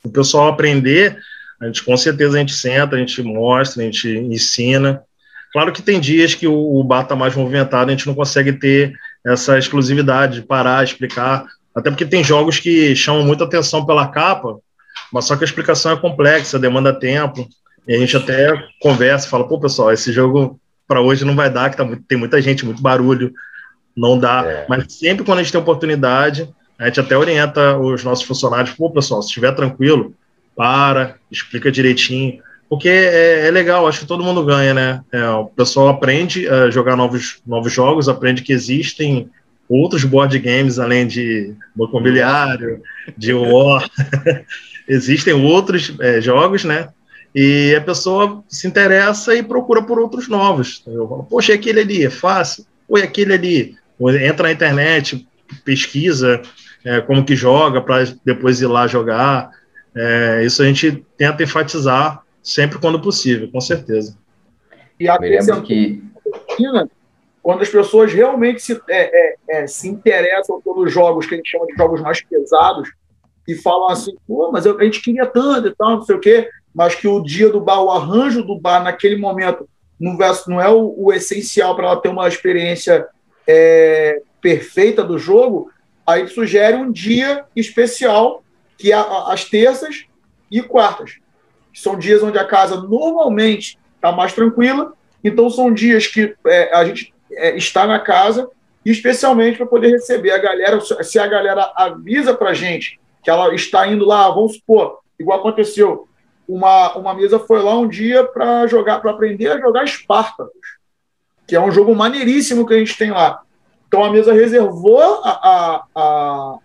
o pessoal aprender, a gente com certeza a gente senta, a gente mostra, a gente ensina. Claro que tem dias que o, o bar está mais movimentado, a gente não consegue ter essa exclusividade de parar, explicar, até porque tem jogos que chamam muita atenção pela capa, mas só que a explicação é complexa, demanda tempo, e a gente até conversa, fala, pô, pessoal, esse jogo para hoje não vai dar, que tá, tem muita gente, muito barulho, não dá. É. Mas sempre quando a gente tem oportunidade, a gente até orienta os nossos funcionários, pô, pessoal, se estiver tranquilo, para, explica direitinho, porque é, é, legal, acho que todo mundo ganha, né? É, o pessoal aprende a jogar novos, novos jogos, aprende que existem outros board games além de Banco Imobiliário, de War, (laughs) existem outros é, jogos, né? E a pessoa se interessa e procura por outros novos. Eu falo, poxa, aquele ali é fácil, ou aquele ali. Entra na internet, pesquisa é, como que joga para depois ir lá jogar. É, isso a gente tenta enfatizar sempre quando possível, com certeza. E a que quando as pessoas realmente se, é, é, é, se interessam pelos jogos que a gente chama de jogos mais pesados e falam assim, pô, mas a gente queria tanto e tal, não sei o quê, mas que o dia do bar, o arranjo do bar naquele momento não, não é o, o essencial para ela ter uma experiência é, perfeita do jogo, aí sugere um dia especial, que é as terças e quartas. São dias onde a casa normalmente está mais tranquila, então são dias que é, a gente é, está na casa, especialmente para poder receber a galera. Se a galera avisa para a gente que ela está indo lá, vamos supor, igual aconteceu, uma, uma mesa foi lá um dia para jogar, para aprender a jogar Espartacus, que é um jogo maneiríssimo que a gente tem lá. Então a mesa reservou, a, a,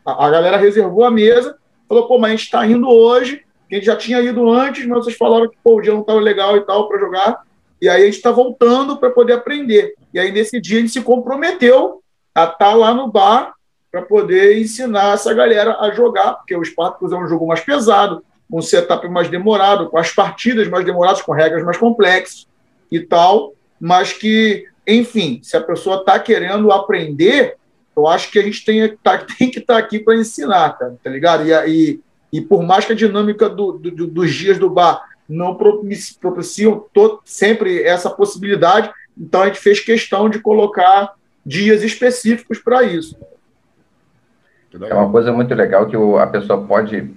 a, a galera reservou a mesa, falou, pô, mas a gente está indo hoje, a gente já tinha ido antes, mas vocês falaram que pô, o dia não estava legal e tal para jogar, e aí a gente está voltando para poder aprender. E aí nesse dia a gente se comprometeu a estar tá lá no bar para poder ensinar essa galera a jogar, porque o Spartacus é um jogo mais pesado, um setup mais demorado, com as partidas mais demoradas, com regras mais complexas e tal, mas que, enfim, se a pessoa está querendo aprender, eu acho que a gente tem, tá, (laughs) tem que estar tá aqui para ensinar, tá, tá ligado? E, e, e, por mais que a dinâmica do, do, dos dias do bar não propiciam sempre essa possibilidade, então a gente fez questão de colocar dias específicos para isso. É uma coisa muito legal que a pessoa pode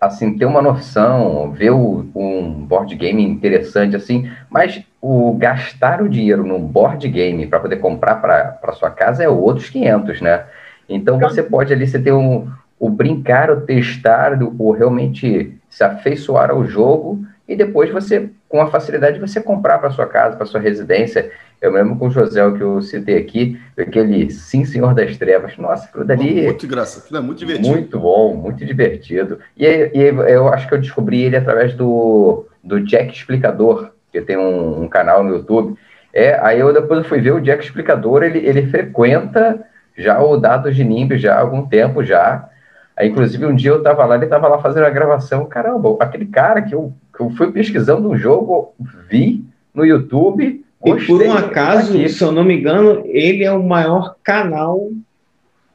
assim, ter uma noção, ver o, um board game interessante, assim, mas o gastar o dinheiro num board game para poder comprar para sua casa é outros 500, né? Então você pode ali, você ter um, o brincar, o testar, o realmente se afeiçoar ao jogo e depois você, com a facilidade, você comprar para sua casa, para sua residência. Eu mesmo com o José, que eu citei aqui, aquele Sim Senhor das Trevas. Nossa, aquilo dali. Muito graça, aquilo é muito divertido. Muito bom, muito divertido. E, e eu acho que eu descobri ele através do, do Jack Explicador, que tem um, um canal no YouTube. É, aí eu depois eu fui ver o Jack Explicador, ele, ele frequenta já o Dados de Nimbi já há algum tempo já. Aí, inclusive, um dia eu estava lá, ele estava lá fazendo a gravação. Caramba, aquele cara que eu, que eu fui pesquisando um jogo, vi no YouTube. E por um acaso, se eu não me engano, ele é o maior canal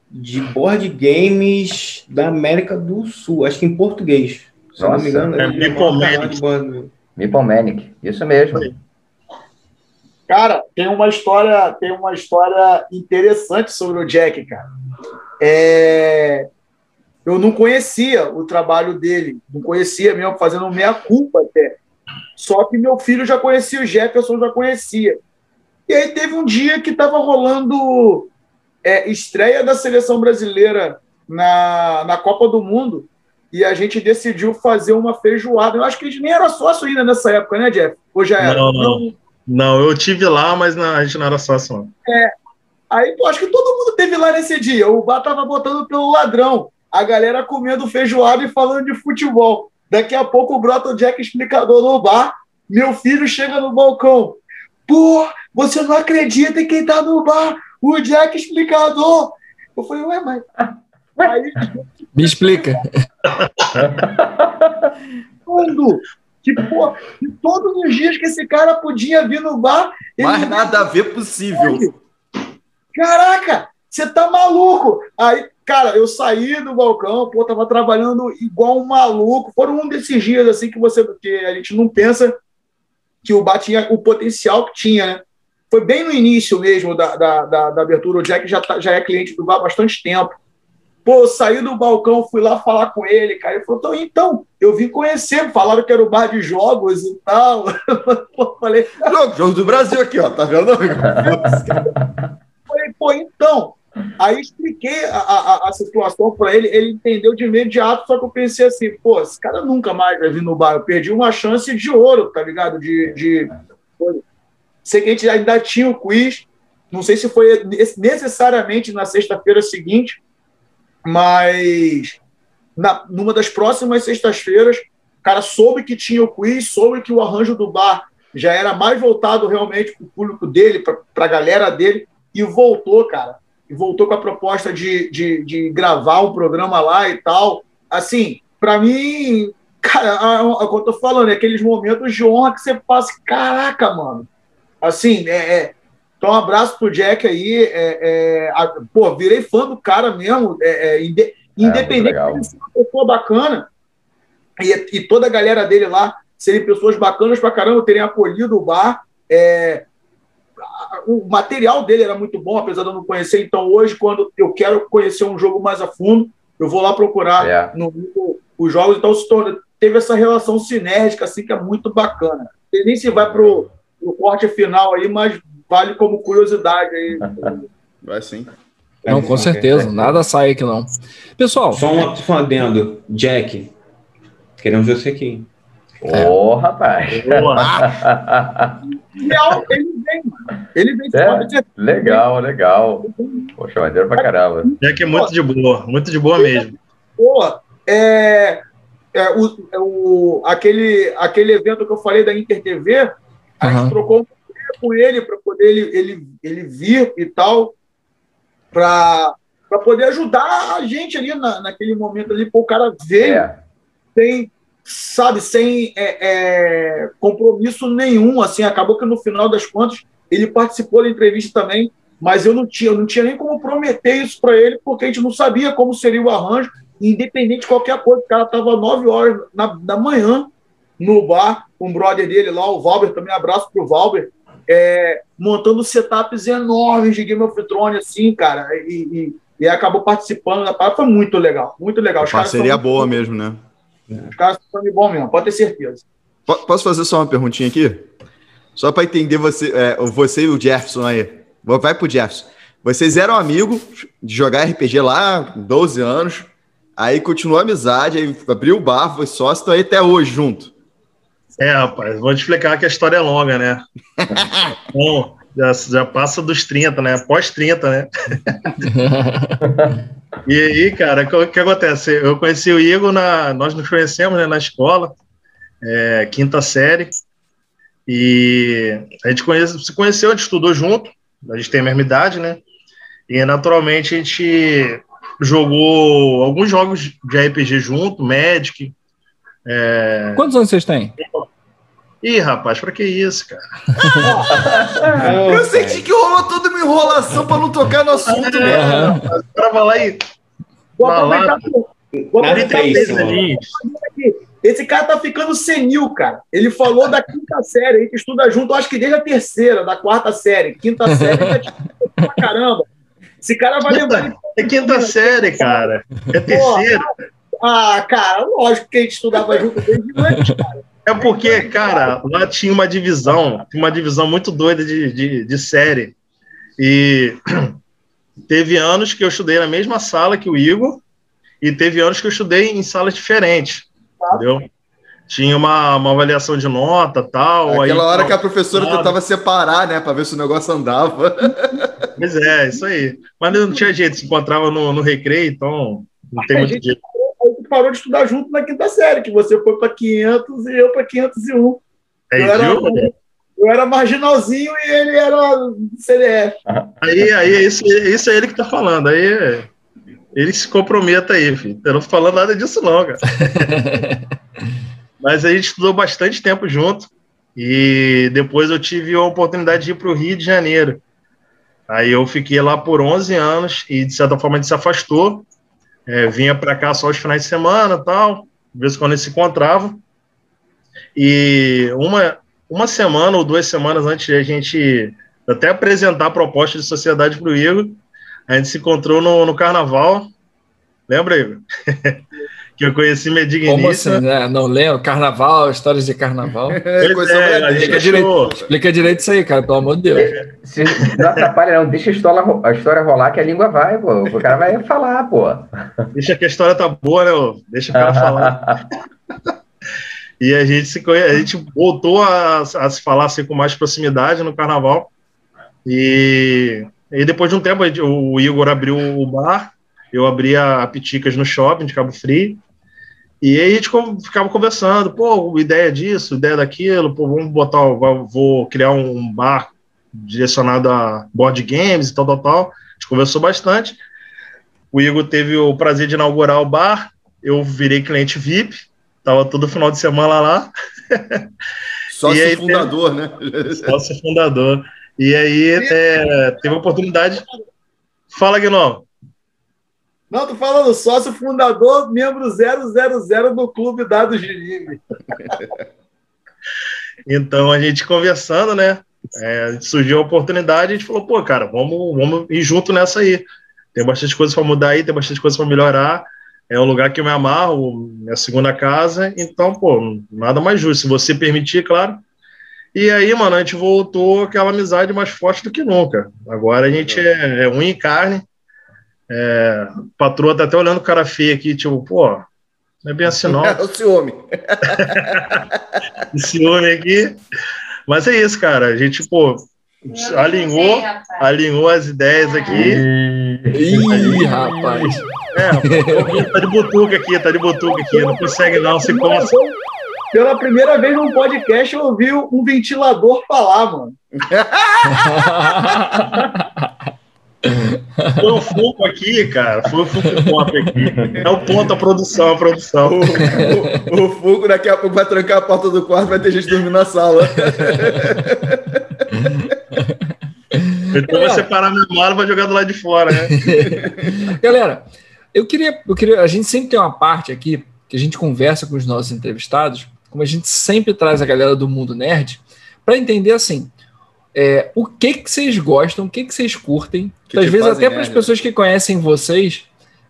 de board games da América do Sul, acho que em português. Se Nossa, não me engano, é Mipomanic. Mipomanic, isso mesmo. Cara, tem uma história, tem uma história interessante sobre o Jack, cara. É, eu não conhecia o trabalho dele, não conhecia mesmo, fazendo meia-culpa até. Só que meu filho já conhecia, o Jefferson já conhecia. E aí teve um dia que estava rolando é, estreia da seleção brasileira na, na Copa do Mundo e a gente decidiu fazer uma feijoada. Eu acho que a gente nem era sócio ainda nessa época, né, Jeff? Ou já era? Não, não. Não, eu tive lá, mas não, a gente não era sócio, não. É. Aí, pô, acho que todo mundo teve lá nesse dia. O Bar tava botando pelo ladrão a galera comendo feijoada e falando de futebol. Daqui a pouco brota o Jack explicador no bar Meu filho chega no balcão. Pô, você não acredita em quem tá no bar? O Jack explicador. Eu falei, ué, mas. (laughs) Aí, Me explica. quando? Que, pô, que todos os dias que esse cara podia vir no bar. ele Mais não nada a ver possível. Caraca, você tá maluco? Aí, cara, eu saí do balcão, pô, tava trabalhando igual um maluco. Foram um desses dias assim que você, que a gente não pensa que o bar tinha o potencial que tinha, né? Foi bem no início mesmo da, da, da, da abertura. O Jack já, tá, já é cliente do bar há bastante tempo. Pô, saí do balcão, fui lá falar com ele, cara. Ele falou, então, então, eu vim conhecer, falaram que era o bar de jogos e tal. (laughs) Pô, falei, Jogo, jogo do Brasil aqui, ó. Tá vendo? (laughs) Falei, pô, então. Aí expliquei a, a, a situação para ele, ele entendeu de imediato, só que eu pensei assim, pô, esse cara nunca mais vai vir no bar. Eu perdi uma chance de ouro, tá ligado? De. de... Sei que a gente ainda tinha o quiz, não sei se foi necessariamente na sexta-feira seguinte, mas na, numa das próximas sextas-feiras, o cara soube que tinha o quiz, soube que o arranjo do bar já era mais voltado realmente para o público dele, para a galera dele, e voltou, cara. E voltou com a proposta de, de, de gravar um programa lá e tal. Assim, para mim, cara, o que eu tô falando, é aqueles momentos de honra que você passa, caraca, mano. Assim, é, é, então, um abraço pro Jack aí. É, é, a, pô, virei fã do cara mesmo. É, é inde, independente de ser uma pessoa bacana e, e, toda a galera dele lá serem pessoas bacanas pra caramba, terem acolhido o bar. É, o material dele era muito bom, apesar de eu não conhecer. Então, hoje, quando eu quero conhecer um jogo mais a fundo, eu vou lá procurar É. no, no- os jogos. Então, se torna, teve essa relação sinérgica, assim, que é muito bacana. Nem se vai pro, pro corte final aí, mas vale como curiosidade aí. (laughs) Vai sim. Não, com certeza. Nada sai aqui, não. Pessoal, Só um, só um adendo. Jack, queremos você aqui. Ô, rapaz. Boa. (laughs) Real, ele vem, mano. Ele vem. É. Legal, legal. Poxa, maneiro pra caramba. Jack é muito de boa, muito de boa mesmo. pô, é, é, o, é o- aquele, aquele evento que eu falei da Inter TV, a gente trocou um com ele para poder ele, ele, ele vir e tal, para poder ajudar a gente ali na, naquele momento ali. Pô, o cara veio É. sem, sabe, sem é, é, compromisso nenhum, assim, acabou que no final das contas ele participou da entrevista também, mas eu não tinha, eu não tinha nem como prometer isso para ele, porque a gente não sabia como seria o arranjo, independente de qualquer coisa, o cara estava nove horas na, da manhã no bar, com o brother dele lá, o Valber, também abraço pro Valber, é, montando setups enormes de Game of Thrones, assim, cara, e, e, e acabou participando da parada, foi muito legal, muito legal. Os Parceria boa mesmo, né? os caras são de bom mesmo, pode ter certeza. Po- Posso fazer só uma perguntinha aqui? Só para entender você, é, você e o Jefferson aí. Vai pro Jefferson. Vocês eram amigos de jogar RPG lá, com 12 anos. Aí continuou a amizade, aí abriu o bar, foi sócio, estão aí até hoje junto. É, rapaz, vou te explicar que a história é longa, né? (laughs) Bom, já, já passa dos 30, né? Pós 30, né? (laughs) E aí, cara, o que acontece? Eu conheci o Igor, na, nós nos conhecemos né, na escola, é, quinta série, e a gente conhece, se conheceu, a gente estudou junto, a gente tem a mesma idade, né? E naturalmente a gente jogou alguns jogos de RPG junto, Magic. É... Quantos anos vocês têm? Ih, rapaz, pra que isso, cara? (laughs) Eu senti que rolou toda uma enrolação para não tocar no assunto, né? Aham. O cara vai lá e Vou aproveitar, vou aproveitar esse- só. ali. Esse cara tá ficando senil, cara. Ele falou da quinta série, a gente estuda junto, eu acho que desde a terceira, da quarta série. Quinta série, tá pra caramba. Esse cara vai lembrar. É quinta série, cara. É terceira. Ah, cara, lógico que a gente estudava junto desde antes, cara. É porque, cara, lá tinha uma divisão, tinha uma divisão muito doida de, de, de série. E (clears throat) teve anos que eu estudei na mesma sala que o Igor, e teve anos que eu estudei em salas diferentes. Entendeu? Tinha uma, uma avaliação de nota tal. Aquela aí, hora que a professora tentava separar, né? Para ver se o negócio andava. Pois é, isso aí. Mas não tinha jeito, se encontrava no, no recreio, então não tem A muito gente- jeito. Parou de estudar junto na quinta série, que você foi para 500 e eu para 501. eu, era, eu era marginalzinho e ele era CDF. Aí, aí é isso, é isso é ele que tá falando. Aí ele se comprometa aí, filho. Eu não tô falando nada disso, não, cara. (laughs) Mas a gente estudou bastante tempo junto. E depois eu tive a oportunidade de ir para o Rio de Janeiro. Aí eu fiquei lá por 11 anos e, de certa forma, a gente se afastou. É, vinha para cá só os finais de semana tal, de vez em quando gente se encontrava. E uma, uma semana ou duas semanas antes de a gente até apresentar a proposta de sociedade para o Igor, a gente se encontrou no, no carnaval. Lembra, Igor? (laughs) que eu conheci minha digníssima. Como assim, né? Não lembro. Carnaval, histórias de carnaval. (laughs) É, coisa é, explica, direito, explica direito isso aí, cara, pelo amor de Deus. Se, não atrapalha, não. Deixa a história, a história rolar que a língua vai, pô. O cara vai falar, pô. Deixa que a história tá boa, né? Deixa o cara falar. (laughs) e a gente, se, a gente voltou a, a se falar assim, com mais proximidade no carnaval. E, e depois de um tempo, o Igor abriu o bar, eu abri a Piticas no shopping de Cabo Frio. E aí a gente ficava conversando, pô, ideia disso, ideia daquilo, pô, vamos botar, vou criar um bar direcionado a board games e tal, tal, tal. A gente conversou bastante. O Igor teve o prazer de inaugurar o bar, eu virei cliente VIP, tava todo final de semana lá. (laughs) Sócio fundador, teve... né? Sócio fundador. E aí é, teve a oportunidade. Fala, Guilherme. Não, tô falando sócio fundador, membro 000 do Clube Dados de Lime. (laughs) então, a gente conversando, né? É, surgiu a oportunidade, a gente falou, pô, cara, vamos, vamos ir junto nessa aí. Tem bastante coisa para mudar aí, tem bastante coisa para melhorar. É um lugar que eu me amarro, minha segunda casa, então, pô, nada mais justo. Se você permitir, claro. E aí, mano, a gente voltou aquela amizade mais forte do que nunca. Agora a gente é, é unha e carne, é, patroa tá até olhando o cara feio aqui, tipo, pô, não é bem assim não. (laughs) o ciúme. (laughs) o ciúme aqui. Mas é isso, cara. A gente, pô, alinhou, sei, alinhou as ideias aqui. Ih, rapaz. É, tá de butuca aqui, tá de butuca aqui. Não consegue não, se coça. Pela primeira vez num podcast eu ouvi um ventilador falar, mano. (laughs) Foi o fogo aqui, cara. Foi o fogo pop aqui. É o ponto, a produção, a produção. O, o, o fogo daqui a pouco vai trancar a porta do quarto, vai ter gente dormindo na sala. Então vai separar minha mala e vai jogar do lado de fora, né? Galera, eu queria, eu queria. A gente sempre tem uma parte aqui que a gente conversa com os nossos entrevistados, como a gente sempre traz a galera do mundo nerd, para entender assim é, o que que vocês gostam, o que que vocês curtem, que às vezes até para as pessoas que conhecem vocês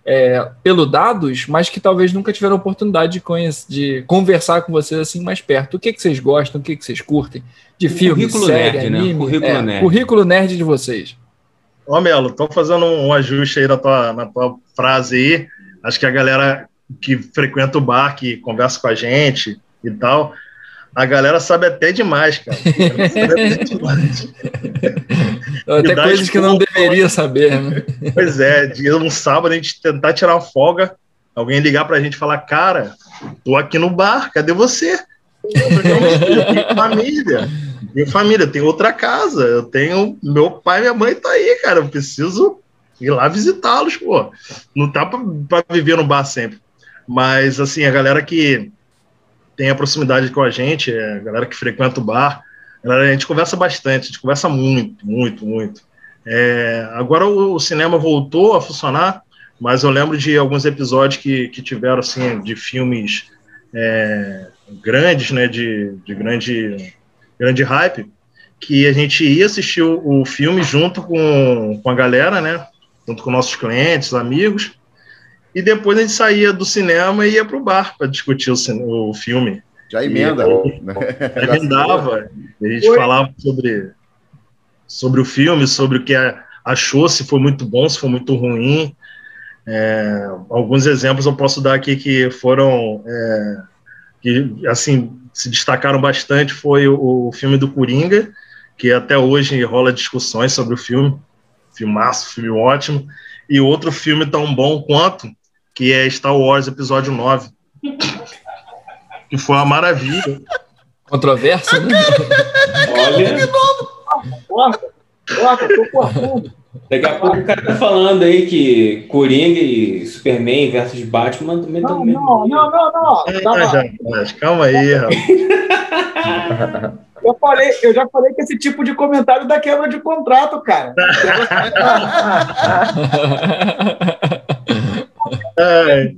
é, pelo dados, mas que talvez nunca tiveram oportunidade de, conhecer, de conversar com vocês assim mais perto. O que que vocês gostam, o que que vocês curtem de o filme, currículo série, nerd, né? anime, né? currículo, é, nerd. currículo nerd de vocês. Ó, Melo, tô fazendo um ajuste aí na tua, na tua frase aí. Acho que a galera que frequenta o bar, que conversa com a gente e tal, a galera sabe até demais, cara. (laughs) até, demais. até coisas que não deveria saber, né? Pois é, dia um sábado a gente tentar tirar uma folga, alguém ligar pra gente e falar, cara, tô aqui no bar, cadê você? Eu tenho família, minha família, tem outra casa, eu tenho meu pai e minha mãe tá aí, cara, eu preciso ir lá visitá-los, pô. Não tá pra, pra viver no bar sempre. Mas, assim, a galera que tem a proximidade com a gente, é, a galera que frequenta o bar, a gente conversa bastante, a gente conversa muito, muito, muito. É, agora o, o, cinema voltou a funcionar, mas eu lembro de alguns episódios que, que tiveram, assim, de filmes é, grandes, né, de, de grande, grande hype, que a gente ia assistir o, o filme junto com, com a galera, né, junto com nossos clientes, amigos, e depois a gente saía do cinema e ia para o bar para discutir o, o, filme. Já emenda. E, né? (laughs) Já emendava. a gente Oi. falava sobre, sobre o filme, sobre o que achou, se foi muito bom, se foi muito ruim. É, alguns exemplos eu posso dar aqui que foram é, que assim se destacaram bastante foi o, o, filme do Coringa, que até hoje rola discussões sobre o filme, filmaço, filme ótimo, e outro filme tão bom quanto que é Star Wars Episódio 9. que foi uma maravilha. Controverso, né? Olha. Corta, corta, tô cortando. Daqui a pouco o cara tá falando aí que Coringa e Superman versus Batman também estão Não, no não, não, não, não. Já, mas calma aí, rapaz. eu, falei, eu já falei que esse tipo de comentário dá quebra de contrato, cara. (laughs) (laughs) Ai,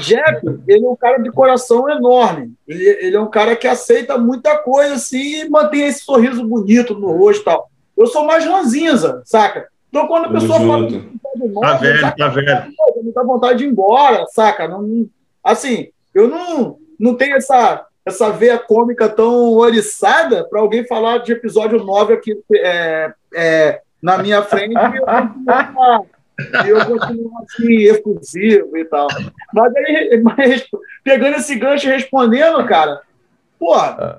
Jeff, ele é um cara de coração enorme. Ele, ele é um cara que aceita muita coisa assim e mantém esse sorriso bonito no rosto e tal. Eu sou mais ranzinza, saca? Então quando a Tamo pessoa fala junto. que tá de tá nós, eu já velho, tá velho. Me dá vontade de ir embora, saca? Não, assim, eu não, não tenho essa, essa veia cômica tão oriçada para alguém falar de episódio 9 aqui é, é, na minha frente e eu e eu continuar assim, efusivo e tal. Mas aí, mas, pegando esse gancho e respondendo, cara, pô,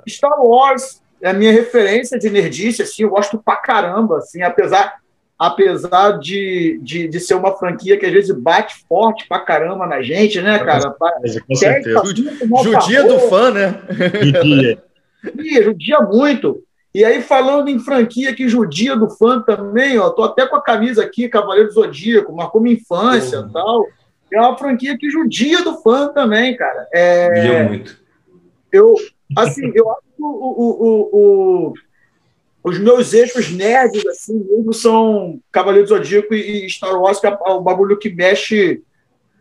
Star Wars é a minha referência de nerdice, assim, eu gosto pra caramba, assim, apesar apesar de, de, de ser uma franquia que às vezes bate forte pra caramba na gente, né, cara? Com certeza. Judia do fã, né? Judia, judia muito. E aí, falando em franquia que judia do fã também, ó, tô até com a camisa aqui, Cavaleiro do Zodíaco, marcou minha infância e tal. É uma franquia que judia do fã também, cara. É, Dia muito. eu, assim, eu acho que o, o, o, os meus eixos nerds, assim, mesmo são Cavaleiro do Zodíaco e e Star Wars, que é o bagulho que mexe,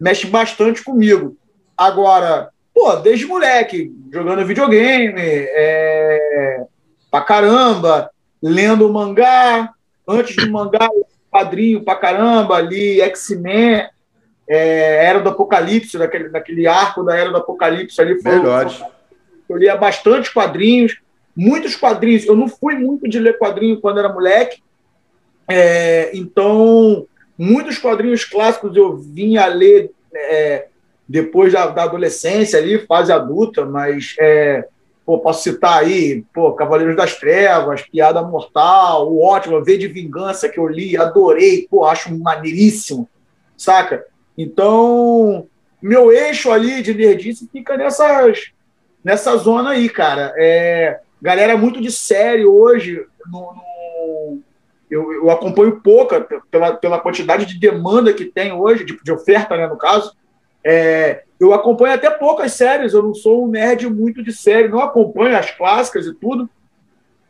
mexe bastante comigo. Agora, pô, desde moleque, jogando videogame, é, pra caramba, lendo mangá, antes do mangá, quadrinho pra caramba, ali, X-Men, é, Era do Apocalipse, daquele, daquele arco da Era do Apocalipse ali, foi, Melhores. eu lia bastante quadrinhos, muitos quadrinhos. Eu não fui muito de ler quadrinho quando era moleque, é, então muitos quadrinhos clássicos eu vinha a ler é, depois da, da adolescência ali, fase adulta, mas é, pô, posso citar aí, pô, Cavaleiros das Trevas, Piada Mortal, o ótimo V de Vingança que eu li, adorei, pô, acho maneiríssimo, saca? Então, meu eixo ali de nerdice fica nessas nessa zona aí, cara. É, galera muito de série hoje. no- no- eu, eu acompanho pouca pela, pela quantidade de demanda que tem hoje, de, de oferta, né, no caso. É, eu acompanho até poucas séries, eu não sou um nerd muito de série, não acompanho as clássicas e tudo.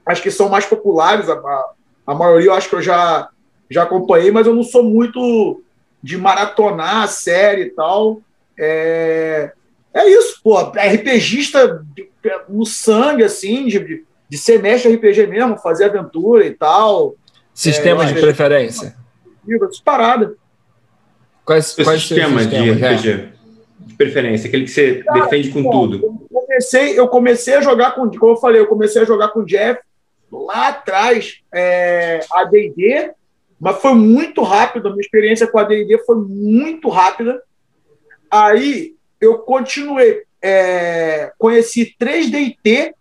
Acho que são mais populares, a, a, a maioria eu acho que eu já, já acompanhei, mas eu não sou muito de maratonar a série e tal. É, é isso, pô. RPGista no sangue, assim, de, de ser mestre RPG mesmo, fazer aventura e tal. Sistema É, de preferência. Essas paradas. Quais, Seu quais seus sistema de sistemas, é? RPG. De preferência, aquele que você defende com Bom, tudo. Eu comecei, eu comecei a jogar com, como eu falei, eu comecei a jogar com o Jeff lá atrás, é, a D&D, mas foi muito rápido, a minha experiência com a D&D foi muito rápida. Aí eu continuei, é, conheci 3D&T,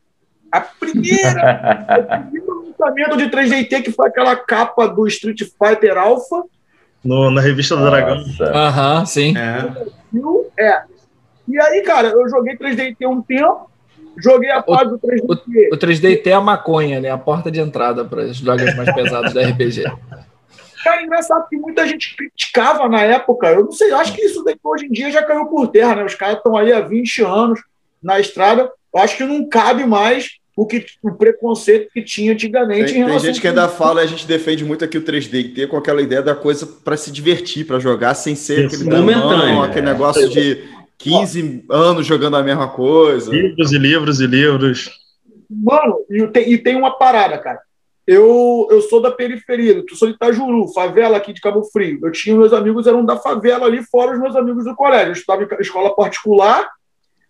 a primeira, (laughs) o primeiro lançamento de 3D&T, que foi aquela capa do Street Fighter Alpha, No, na revista do Dragão. Aham, sim. É. É. E aí, cara, eu joguei 3D&T um tempo, joguei a fase do 3D&T. O 3D é a maconha, né? A porta de entrada para os jogos mais pesados da RPG. Cara, engraçado que muita gente criticava na época. Eu não sei, eu acho que isso daqui hoje em dia já caiu por terra, né? Os caras estão aí há 20 anos na estrada. Eu acho que não cabe mais o, que, o preconceito que tinha antigamente Tem, em tem relação gente que ainda fala, a gente defende muito aqui o 3D, ter com aquela ideia da coisa para se divertir, para jogar, sem ser Isso, aquele momentâneo, dramão, é. aquele negócio de 15 anos jogando a mesma coisa. Livros e livros e livros. Mano, e tem, e tem uma parada, cara. Eu, eu sou da periferia, eu sou de Itajuru, favela aqui de Cabo Frio. Eu tinha meus amigos, eram da favela ali, fora os meus amigos do colégio. Eu estava em escola particular,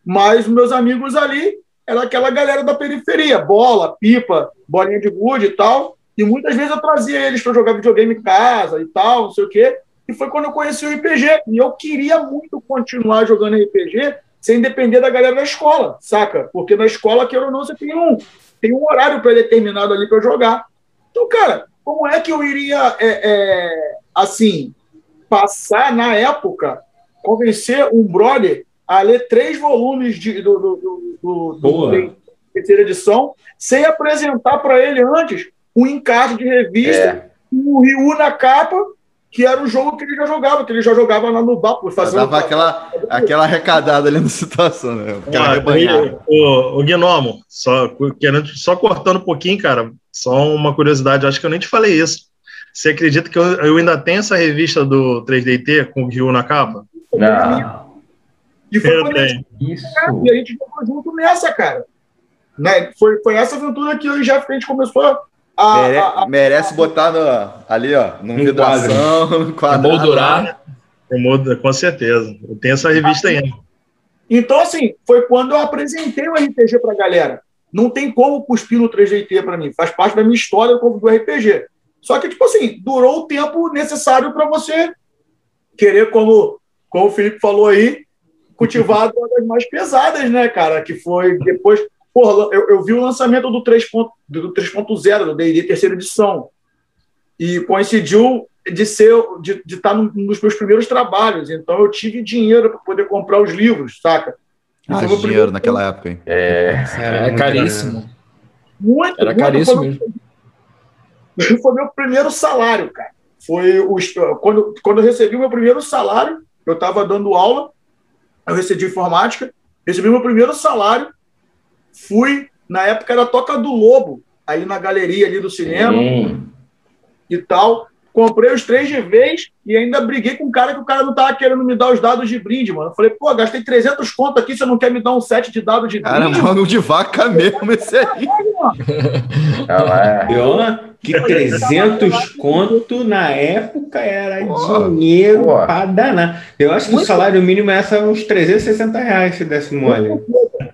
mas meus amigos ali era aquela galera da periferia, bola, pipa, bolinha de gude e tal. E muitas vezes eu trazia eles para jogar videogame em casa e tal, não sei o quê. E foi quando eu conheci o RPG. E eu queria muito continuar jogando RPG sem depender da galera da escola, saca? Porque na escola, queira ou não, você tem um, tem um horário pré-determinado ali para jogar. Então, cara, como é que eu iria, é, é, assim, passar na época, convencer um brother a ler três volumes de, do, do, do, do, terceira edição, sem apresentar para ele antes um encarte de revista, É. com o Ryu na capa, que era o jogo que ele já jogava, que ele já jogava lá no fazer Dava aquela, aquela arrecadada ali na situação, né? Aquela Ah, rebanhada. o, o Gnomo, só, querendo, só cortando um pouquinho, cara, só uma curiosidade, acho que eu nem te falei isso. Você acredita que eu, eu ainda tenho essa revista do 3DT com o Ryu na capa? Não. E foi Eu quando a gente e a gente jogou junto nessa, cara. Né? Foi, foi essa aventura que eu e o Jeff que a gente começou a. Mere- a- a- merece botar no- ali, ó, no No vidração, no quadrado. Moldurar. Com certeza. Eu tenho essa revista ainda. Então, assim, foi quando eu apresentei o RPG pra galera. Não tem como cuspir no 3DT para mim. Faz parte da minha história como do RPG. Só que, tipo assim, durou o tempo necessário para você querer, como, como o Felipe falou aí, cultivar as drogas mais pesadas, né, cara? Que foi depois. Porra, eu, eu vi o lançamento do 3.0, do 3.0, do D&D terceira edição. E coincidiu de ser de, de estar num nos meus primeiros trabalhos. Então eu tive dinheiro para poder comprar os livros, saca? Ah, dinheiro primeiro- naquela época, hein? É. É caríssimo. Muito, Era muito, caríssimo foi, mesmo. meu- foi meu primeiro salário, cara. Foi os, quando, quando eu recebi o meu primeiro salário, eu estava dando aula, eu recebi informática, recebi meu primeiro salário, fui, na época era Toca do Lobo, aí na galeria ali do cinema Sim. e tal. Comprei os três de vez e ainda briguei com o cara que o cara não tava querendo me dar os dados de brinde, mano. Eu falei, pô, gastei 300 conto aqui, você não quer me dar um set de dados de Cara, brinde? mano de vaca mesmo esse aí. É. Eu, que 300 conto na época era Pô, dinheiro pô. pra danar. Eu acho que o salário mínimo é uns 360 reais se desse mole.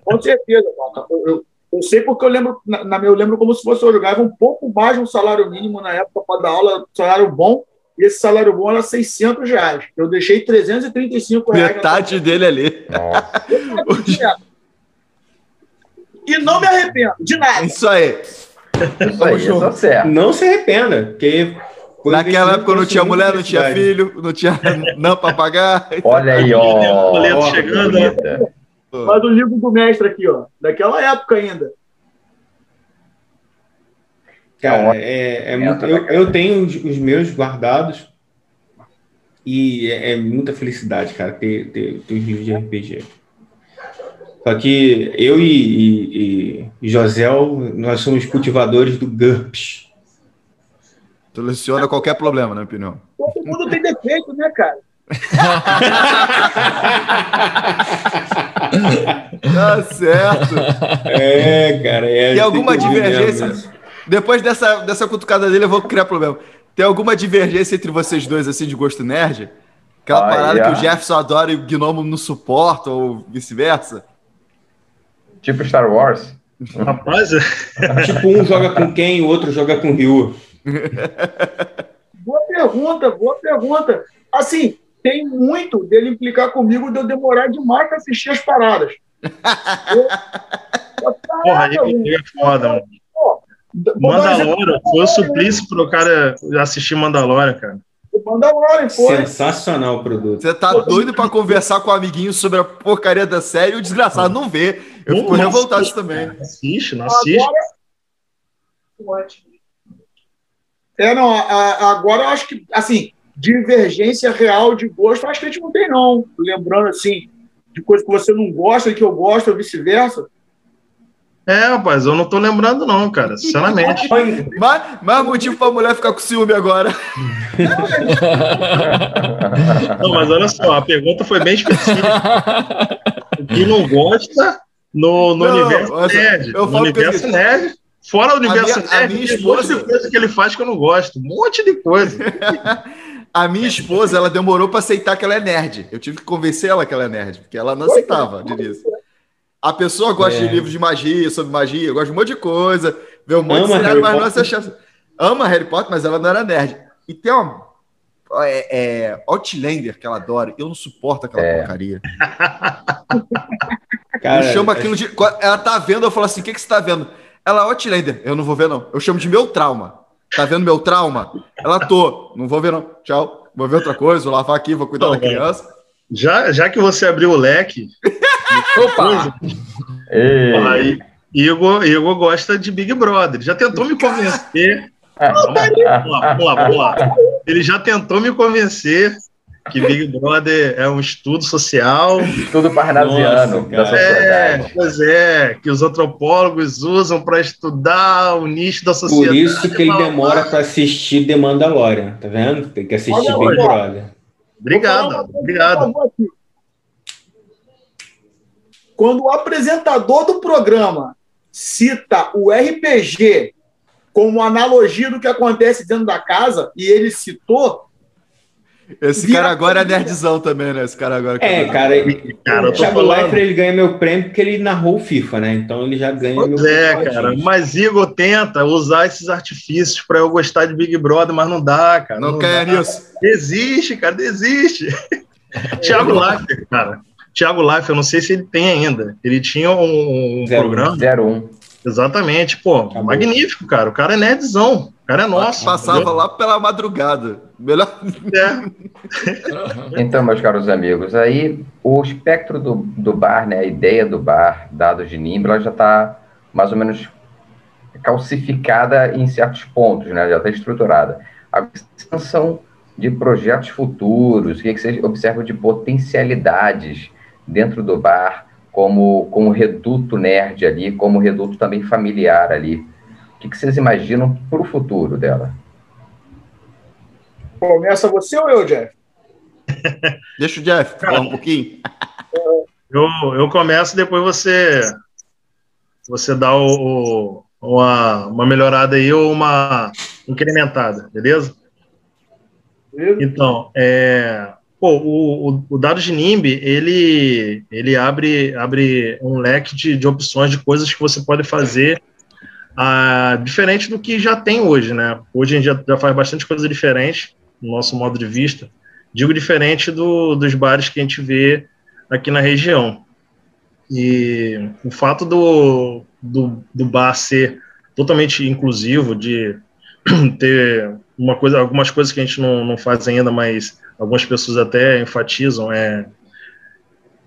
Com certeza, Walter. Eu, eu, eu sei porque eu lembro, na, na- eu lembro como se fosse eu jogava um pouco mais de um salário mínimo na época para dar aula, salário bom, e esse salário bom era 600 reais. Eu deixei 335 reais. Metade dele ali. E não me arrependo de nada. Isso aí. Isso aí, isso é certo. Não se arrependa, porque. Naquela época não tinha mulher, não tinha filho, não tinha não pra pagar. Olha aí, ó. Boleto Ó, chegando, bonita. Mas o livro do mestre aqui, ó, daquela época ainda. Cara, é, é muito, eu, eu tenho os, os meus guardados e é, é muita felicidade, cara, ter, ter, ter os livros de RPG. Só que eu e, e, e Josel, nós somos cultivadores do GURPS. Soluciona qualquer problema, na minha opinião. Todo mundo tem defeito, né, cara? (laughs) Tá certo. É, cara. É, Tem alguma divergência? mesmo. Depois dessa, dessa cutucada dele, eu vou criar problema. Tem alguma divergência entre vocês dois, assim, de gosto nerd? Aquela Ah, parada yeah. que o Jefferson adora e o Gnomo não suporta, ou vice-versa? Tipo Star Wars. Rapaz, Tipo, um joga com quem, o outro joga com o Ryu. (laughs) Boa pergunta, boa pergunta. Assim, tem muito dele implicar comigo de eu demorar demais para assistir as paradas. Eu- (laughs) porra, aí é foda, mano. Vou um. Mandalorian, foi o suplício pro cara assistir Mandalorian, cara. Mandalorian, foi. Sensacional o produto. Você tá doido pra conversar com o amiguinho sobre a porcaria da série e o desgraçado não vê. Eu Não, fico não revoltado assiste. também. Assiste, não assiste. Agora. É, não, agora eu acho que, assim, divergência real de gosto, eu acho que a gente não tem, não. Lembrando, assim, de coisa que você não gosta e que eu gosto, ou vice-versa. É, rapaz, eu não tô lembrando, não, cara, sinceramente. (laughs) Mas, mais motivo pra mulher ficar com ciúme agora. (laughs) Não, mas olha só, a pergunta foi bem específica. Quem não gosta no, no Não, universo olha nerd. eu no falo que universo eu- nerd. Fora o universo minha- a nerd, minha tem um monte esposa- de coisa que ele faz que eu não gosto. Um monte de coisa. (laughs) A minha esposa, ela demorou pra aceitar que ela é nerd. Eu tive que convencer ela que ela é nerd, porque ela não aceitava de início. A pessoa gosta É. de livros de magia, sobre magia, gosta de um monte de coisa, vê um monte Ama de cenário, Harry mas não Potter. essa chance. Ama Harry Potter, mas ela não era nerd. E tem uma. É, é, Outlander que ela adora. Eu não suporto aquela É. porcaria. (laughs) Cara, eu chamo aquilo de. quando Ela tá vendo, eu falo assim: o que, que você tá vendo? Ela, Outlander. Eu não vou ver, não. Eu chamo de meu trauma. Tá vendo meu trauma? Ela tô. Não vou ver, não. Tchau. Vou ver outra coisa, vou lavar aqui, vou cuidar Não, da criança. Já, já que você abriu o leque, (laughs) Opa! e, Igor, Igor gosta de Big Brother. Ele já tentou me convencer. lá, vamos lá, vamos lá. Ele já tentou me convencer que Big Brother é um estudo social. Estudo parnasiano da sociedade. É, pois é, que os antropólogos usam para estudar o nicho da sociedade. Por isso que ele demora para assistir The Mandalorian, tá vendo? Tem que assistir Olha, Big Brother. Obrigado, obrigado. Quando o apresentador do programa cita o RPG como analogia do que acontece dentro da casa, e ele citou, esse cara agora é nerdzão também, né? Esse cara agora. É, cara, cara o Thiago Leifert ele ganha meu prêmio porque ele narrou o FIFA, né? Então ele já ganha pois meu é, cara. Mas Igor tenta usar esses artifícios para eu gostar de Big Brother, mas não dá, cara. Não, não quer nisso. Desiste, cara, desiste. (laughs) Thiago Leifert, cara. Thiago Leifert, eu não sei se ele tem ainda. Ele tinha um, um Zero, programa. 01. Exatamente, pô, Acabou. magnífico, cara. O cara é nerdzão. O cara é nosso. Passava entendeu? lá pela madrugada. Melhor. É. (laughs) então, meus caros amigos, aí o espectro do, do bar, né, a ideia do bar, dados de NIMB, ela já está mais ou menos calcificada em certos pontos, né, já está estruturada. A extensão de projetos futuros, o que, é que vocês observam de potencialidades dentro do bar, como, como reduto nerd ali, como reduto também familiar ali. O que, que vocês imaginam para o futuro dela? Começa você ou eu, Jeff? (laughs) Deixa o Jeff falar um pouquinho. (laughs) Eu, eu começo, depois você você dá o, o, uma, uma melhorada aí ou uma incrementada, beleza? beleza. Então, é, pô, o, o, dado de NIMB, ele, ele abre, abre um leque de, de opções de coisas que você pode fazer ah, diferente do que já tem hoje, né? Hoje a gente já, já faz bastante coisa diferente, no nosso modo de vista. Digo diferente do, dos bares que a gente vê aqui na região. E o fato do, do, do bar ser totalmente inclusivo, de (clears throat) ter uma coisa, algumas coisas que a gente não, não faz ainda, mas algumas pessoas até enfatizam, é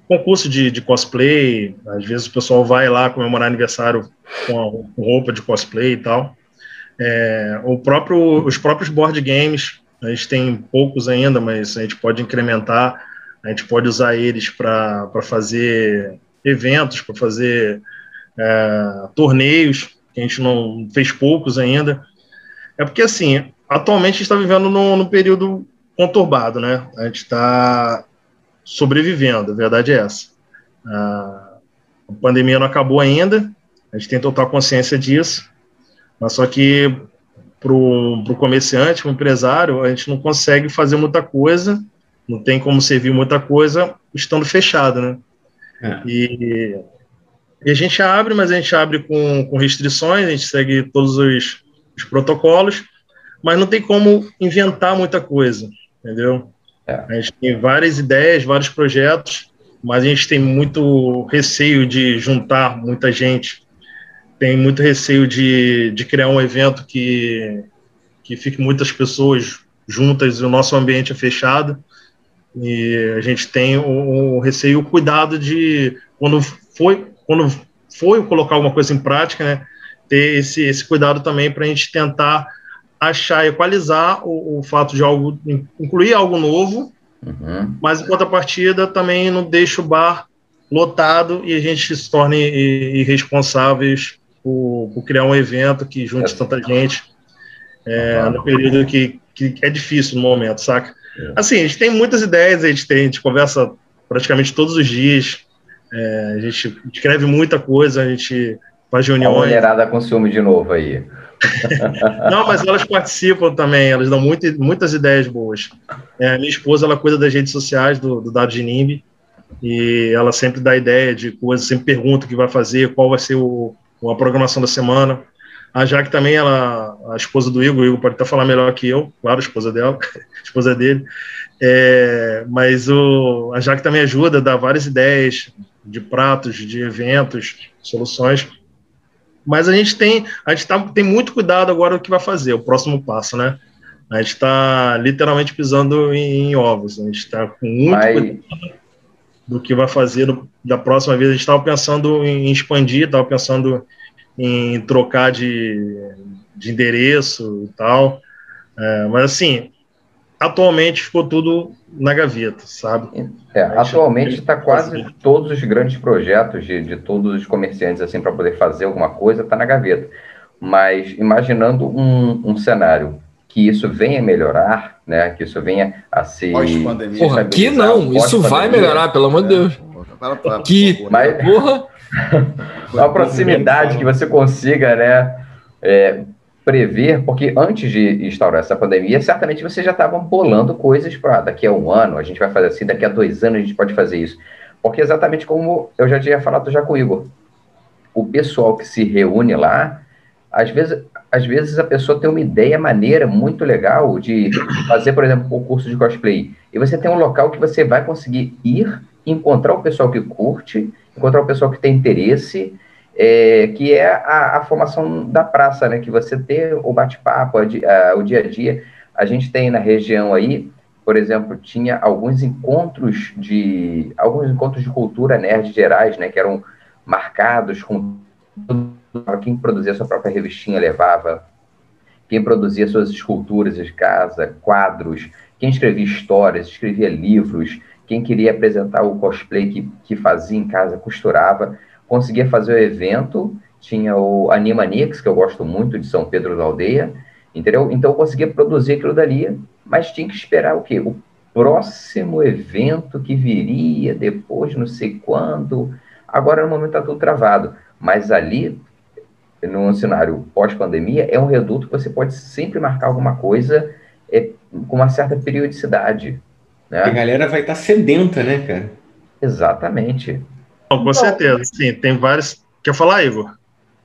concurso de, de cosplay, às vezes o pessoal vai lá comemorar aniversário com, com roupa de cosplay e tal. É, o próprio, os próprios board games, a gente tem poucos ainda, mas a gente pode incrementar, a gente pode usar eles para fazer eventos, para fazer é, torneios, que a gente não fez poucos ainda. É porque, assim, atualmente a gente está vivendo num, período conturbado, né? A gente está sobrevivendo, a verdade é essa. A pandemia não acabou ainda, a gente tem total consciência disso, mas só que para o comerciante, para o empresário, a gente não consegue fazer muita coisa, não tem como servir muita coisa estando fechado, né? É. E, e, a gente abre, mas a gente abre com, com restrições, a gente segue todos os, os protocolos, mas não tem como inventar muita coisa, entendeu? É. A gente tem várias ideias, vários projetos, mas a gente tem muito receio de juntar muita gente, tem muito receio de, de criar um evento que, que fique muitas pessoas juntas e o nosso ambiente é fechado. E a gente tem o, o receio o cuidado de, quando foi, quando foi colocar alguma coisa em prática, né, ter esse, esse cuidado também para a gente tentar achar, equalizar o, o fato de algo, incluir algo novo, uhum. mas em contrapartida também não deixa o bar lotado e a gente se torne irresponsáveis por, por criar um evento que junte é. tanta gente é, uhum. no período que, que é difícil no momento, saca? É. Assim, a gente tem muitas ideias, a gente, tem, a gente conversa praticamente todos os dias, é, a gente escreve muita coisa, a gente faz reuniões. A mulherada com ciúme de novo aí. (laughs) Não, mas elas participam também, elas dão muito, muitas ideias boas. É, minha esposa, ela cuida das redes sociais do, do Dado de NIMB, e ela sempre dá ideia de coisas, sempre pergunta o que vai fazer, qual vai ser o, a programação da semana. A Jaque também, ela, a esposa do Igor, o Igor pode até falar melhor que eu, claro, a esposa dela, (laughs) a esposa dele. É, mas o, a Jaque também ajuda, dá várias ideias de pratos, de eventos, soluções. Mas a gente tem, a gente tá, tem muito cuidado agora do que vai fazer, o próximo passo, né? A gente está literalmente pisando em, em, ovos. A gente está com muito Mas... cuidado do que vai fazer da próxima vez. A gente estava pensando em expandir, estava pensando em trocar de, de endereço e tal. É, mas assim, atualmente ficou tudo na gaveta, sabe? É, atualmente está quase todos os grandes projetos de, de todos os comerciantes assim para poder fazer alguma coisa está na gaveta. Mas imaginando um, um cenário que isso venha melhorar, né? Que isso venha a se. Porra, que não, isso vai melhorar, pelo amor de é. Deus. que, mas, porra. (laughs) a proximidade que você consiga, né? É, prever, porque antes de instaurar essa pandemia, certamente vocês já estavam bolando coisas para daqui a um ano, a gente vai fazer assim, daqui a dois anos a gente pode fazer isso. Porque exatamente como eu já tinha falado já com o Igor, o pessoal que se reúne lá, às vezes, às vezes a pessoa tem uma ideia maneira, muito legal, de fazer, por exemplo, um curso de cosplay. E você tem um local que você vai conseguir ir, encontrar o pessoal que curte, encontrar o pessoal que tem interesse, é, que é a, a, formação da praça, né? Que você ter o bate-papo, o dia a dia. A gente tem na região aí, por exemplo, tinha alguns encontros de alguns encontros de cultura nerd gerais, né? Que eram marcados com quem produzia sua própria revistinha levava, quem produzia suas esculturas de casa, quadros, quem escrevia histórias, escrevia livros, quem queria apresentar o cosplay que, que fazia em casa, costurava conseguia fazer o evento, tinha o Animanix, que eu gosto muito, de São Pedro da Aldeia, entendeu? Então eu conseguia produzir aquilo dali, mas tinha que esperar o quê? O próximo evento que viria depois, não sei quando. Agora, no momento, está tudo travado. Mas ali, no cenário pós-pandemia, é um reduto que você pode sempre marcar alguma coisa é, com uma certa periodicidade. Né? A galera vai estar tá sedenta, né, cara? Exatamente. Não, com certeza, sim, tem vários. Quer falar, Igor?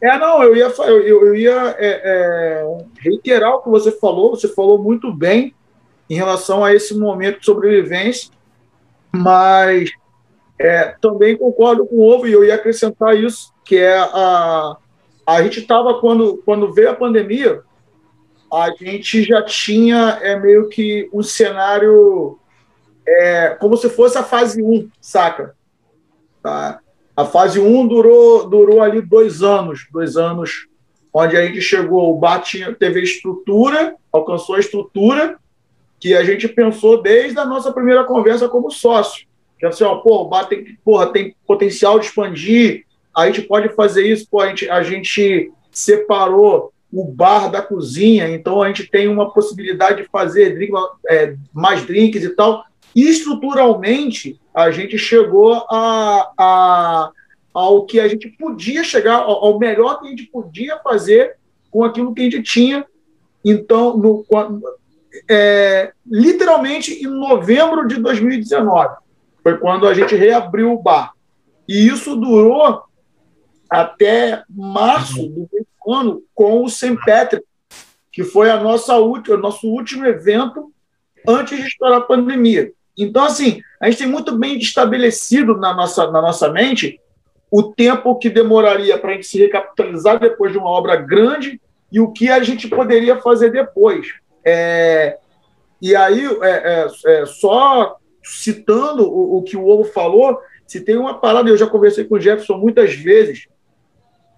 É, não, eu ia, eu, eu ia é, é, reiterar o que você falou, você falou muito bem em relação a esse momento de sobrevivência, mas é, também concordo com o Ovo, e eu ia acrescentar isso, que é a, a gente estava, quando, quando veio a pandemia, a gente já tinha é, meio que um cenário é, como se fosse a fase 1, saca? Tá? A fase 1 durou, durou ali dois anos, dois anos, onde a gente chegou, o BAT teve estrutura, alcançou a estrutura que a gente pensou desde a nossa primeira conversa como sócio. Que assim, ó, pô, o BAT tem, porra, tem potencial de expandir, a gente pode fazer isso, pô, a gente, a gente separou o bar da cozinha, então a gente tem uma possibilidade de fazer drink, é, mais drinks e tal. E estruturalmente, a gente chegou a, a, ao que a gente podia chegar, ao, ao, melhor que a gente podia fazer com aquilo que a gente tinha. Então, no, é, literalmente em novembro de 2019, foi quando a gente reabriu o bar. E isso durou até março do ano com o St. Patrick, que foi a nossa última, nosso último evento antes de estourar a pandemia. Então, assim, a gente tem muito bem estabelecido na nossa, na nossa mente o tempo que demoraria para a gente se recapitalizar depois de uma obra grande e o que a gente poderia fazer depois. É, e aí, é, é, é só citando o, o, que o Ovo falou, se tem uma parada, eu já conversei com o Jefferson muitas vezes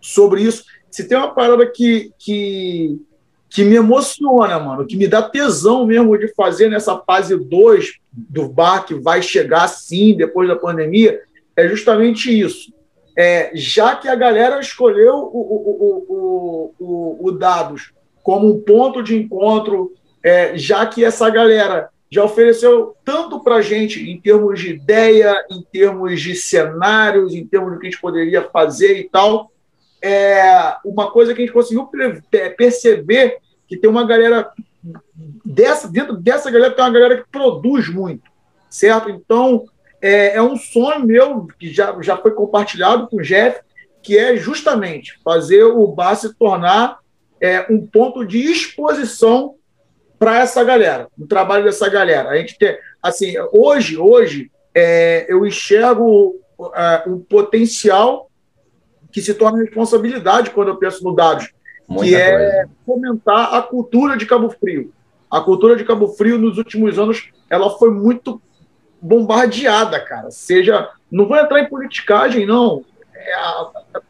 sobre isso, se tem uma parada que, que que me emociona, mano, que me dá tesão mesmo de fazer nessa fase 2 do bar que vai chegar sim depois da pandemia, é justamente isso. É, já que a galera escolheu o, o, o, o, Dados como um ponto de encontro, é, já que essa galera já ofereceu tanto para a gente em termos de ideia, em termos de cenários, em termos do que a gente poderia fazer e tal, é uma coisa que a gente conseguiu perceber que tem uma galera dessa dentro dessa galera tem uma galera que produz muito, certo? Então é, é um sonho meu que já, já foi compartilhado com o Jeff, que é justamente fazer o bar se tornar é, um ponto de exposição para essa galera, o trabalho dessa galera. A gente tem, assim, hoje, hoje é, eu enxergo é, um potencial que se torna responsabilidade quando eu penso no dados, Muita que é coisa. fomentar a cultura de Cabo Frio. A cultura de Cabo Frio, nos últimos anos, ela foi muito bombardeada, cara. Seja, não vou entrar em politicagem, não. É,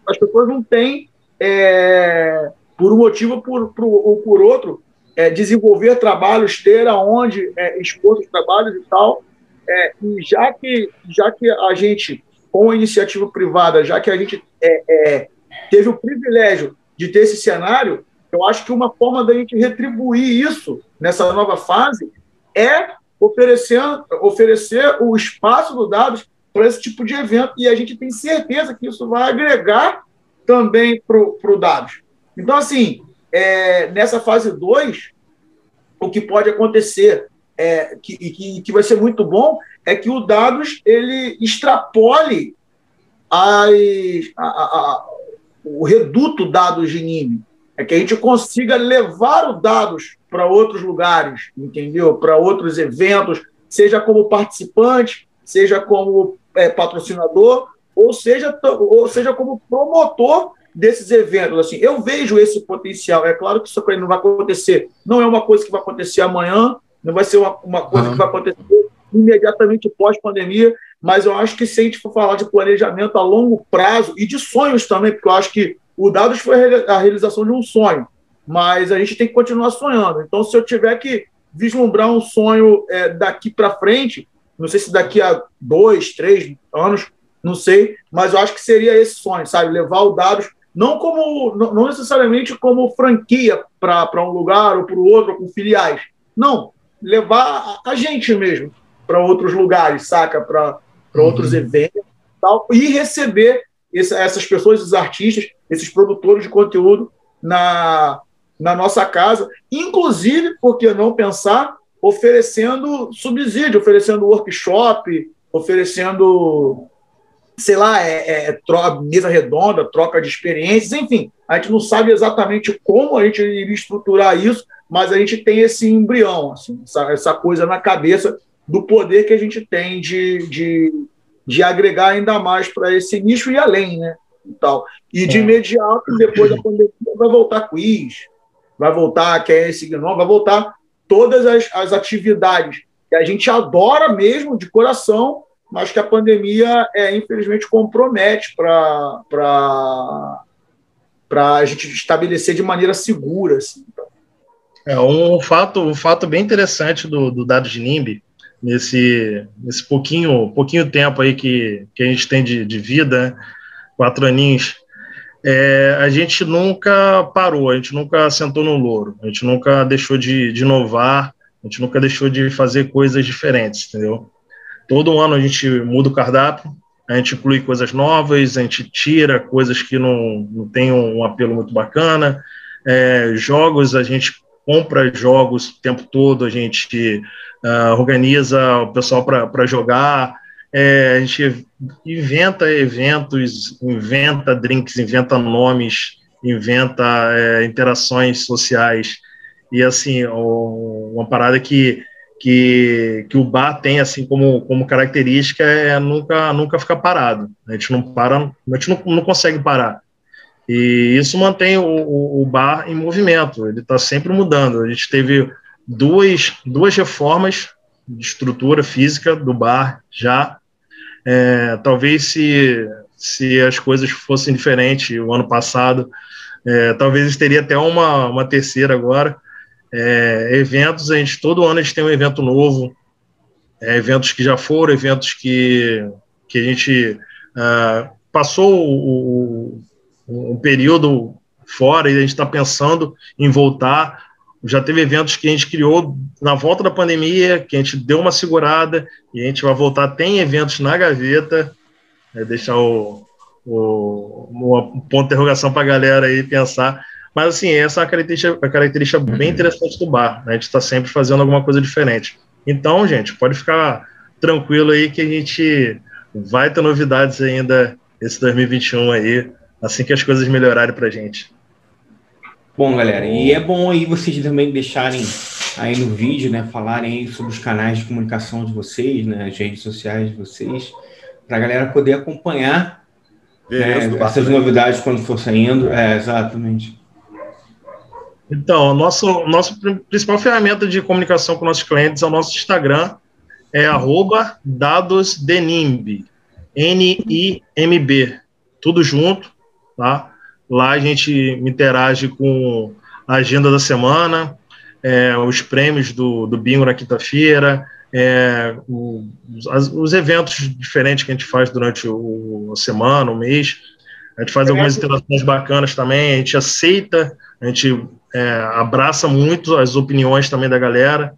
as pessoas não têm é, por um motivo ou por, por, ou por outro, é, desenvolver trabalhos, ter aonde é, expor os trabalhos e tal. É, e já que, já que a gente, com a iniciativa privada, já que a gente é, é, teve o privilégio de ter esse cenário, eu acho que uma forma da gente retribuir isso nessa nova fase é oferecer, oferecer o espaço do dados para esse tipo de evento. E a gente tem certeza que isso vai agregar também para o dados. Então, assim, é, nessa fase 2, o que pode acontecer, é, que, que, que vai ser muito bom, é que o dados ele extrapole as, a, a, o reduto dados de NIME. É que a gente consiga levar os dados para outros lugares, entendeu? Para outros eventos, seja como participante, seja como é, patrocinador, ou seja, ou seja como promotor desses eventos. Assim, eu vejo esse potencial. É claro que isso não vai acontecer. Não é uma coisa que vai acontecer amanhã, não vai ser uma, uma coisa uhum. que vai acontecer imediatamente pós-pandemia, mas eu acho que se a gente for falar de planejamento a longo prazo e de sonhos também, porque eu acho que o Dados foi a realização de um sonho, mas a gente tem que continuar sonhando. Então, se eu tiver que vislumbrar um sonho é, daqui para frente, não sei se daqui a dois, três anos, não sei, mas eu acho que seria esse sonho, sabe? Levar o Dados não como não necessariamente como franquia para um lugar ou para o outro, com filiais. Não, levar a gente mesmo para outros lugares, saca? Para uhum. outros eventos tal, e receber essa, essas pessoas, esses artistas, esses produtores de conteúdo na, na nossa casa, inclusive, por que não pensar, oferecendo subsídio, oferecendo workshop, oferecendo sei lá, é, é, mesa redonda, troca de experiências, enfim, a gente não sabe exatamente como a gente iria estruturar isso, mas a gente tem esse embrião, assim, essa, essa coisa na cabeça do poder que a gente tem de, de, de agregar ainda mais para esse nicho e além, né? E, tal. e de é. imediato, depois da pandemia, vai voltar quiz, vai voltar quem é esse gnome, vai voltar todas as, as atividades que a gente adora mesmo de coração, mas que a pandemia, é, infelizmente, compromete para a gente estabelecer de maneira segura. Assim. É, um fato, um fato bem interessante do, do dado de NIMB, nesse, nesse pouquinho, pouquinho tempo aí que, que a gente tem de, de vida, né? quatro aninhos, é, a gente nunca parou, a gente nunca sentou no louro, a gente nunca deixou de, de inovar, a gente nunca deixou de fazer coisas diferentes, entendeu? Todo ano a gente muda o cardápio, a gente inclui coisas novas, a gente tira coisas que não, não têm um apelo muito bacana. É, jogos, a gente compra jogos o tempo todo, a gente uh, organiza o pessoal para jogar, é, a gente inventa eventos, inventa drinks, inventa nomes, inventa é, interações sociais. E, assim, uma parada que que, que o bar tem assim como, como característica é nunca nunca ficar parado. A gente não para, a gente não, não consegue parar. E isso mantém o, o, o bar em movimento. Ele está sempre mudando. A gente teve duas duas reformas de estrutura física do bar já. É, talvez se se as coisas fossem diferentes o ano passado, é, talvez teria até uma, uma terceira agora é, eventos, a gente, todo ano a gente tem um evento novo, é, eventos que já foram, eventos que, que a gente uh, passou o, o, um período fora e a gente está pensando em voltar. Já teve eventos que a gente criou na volta da pandemia, que a gente deu uma segurada e a gente vai voltar. Tem eventos na gaveta, é, deixar o, o, um ponto de interrogação para a galera aí pensar mas, assim, essa é uma característica, uma característica bem interessante do bar. Né? A gente está sempre fazendo alguma coisa diferente. Então, gente, pode ficar tranquilo aí que a gente vai ter novidades ainda esse 2021 aí, assim que as coisas melhorarem para a gente. Bom, galera, e é bom aí vocês também deixarem aí no vídeo, né, falarem aí sobre os canais de comunicação de vocês, né, as redes sociais de vocês, para a galera poder acompanhar né, essas novidades quando for saindo. É, exatamente. Então, nosso nosso principal ferramenta de comunicação com nossos clientes é o nosso Instagram, é arroba dadosdenimb, N-I-M-B, tudo junto, tá? Lá a gente interage com a agenda da semana, é, os prêmios do, do bingo na quinta-feira, é, os, os, eventos diferentes que a gente faz durante o, a semana, o mês. A gente faz algumas interações bacanas também, a gente aceita, a gente é, abraça muito as opiniões também da galera.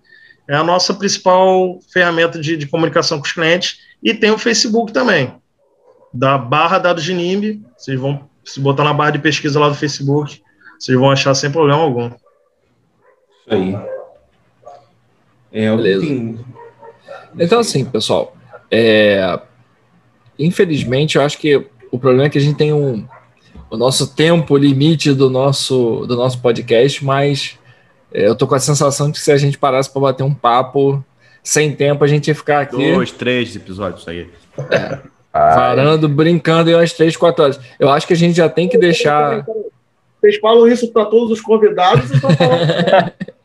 É a nossa principal ferramenta de, de comunicação com os clientes. E tem o Facebook também, da barra dados de NIMB. Vocês vão se botar na barra de pesquisa lá do Facebook, vocês vão achar sem problema algum. Isso aí. É, Beleza. Tem... Então, assim, pessoal, é... infelizmente, eu acho que o problema é que a gente tem um o nosso tempo limite do nosso do nosso podcast, mas é, eu tô com a sensação de que se a gente parasse para bater um papo sem tempo, a gente ia ficar aqui. Dois, três episódios aí. É, parando, brincando em umas três, quatro horas. Eu acho que a gente já tem que deixar. Vocês falam isso para todos os convidados, falando. (laughs)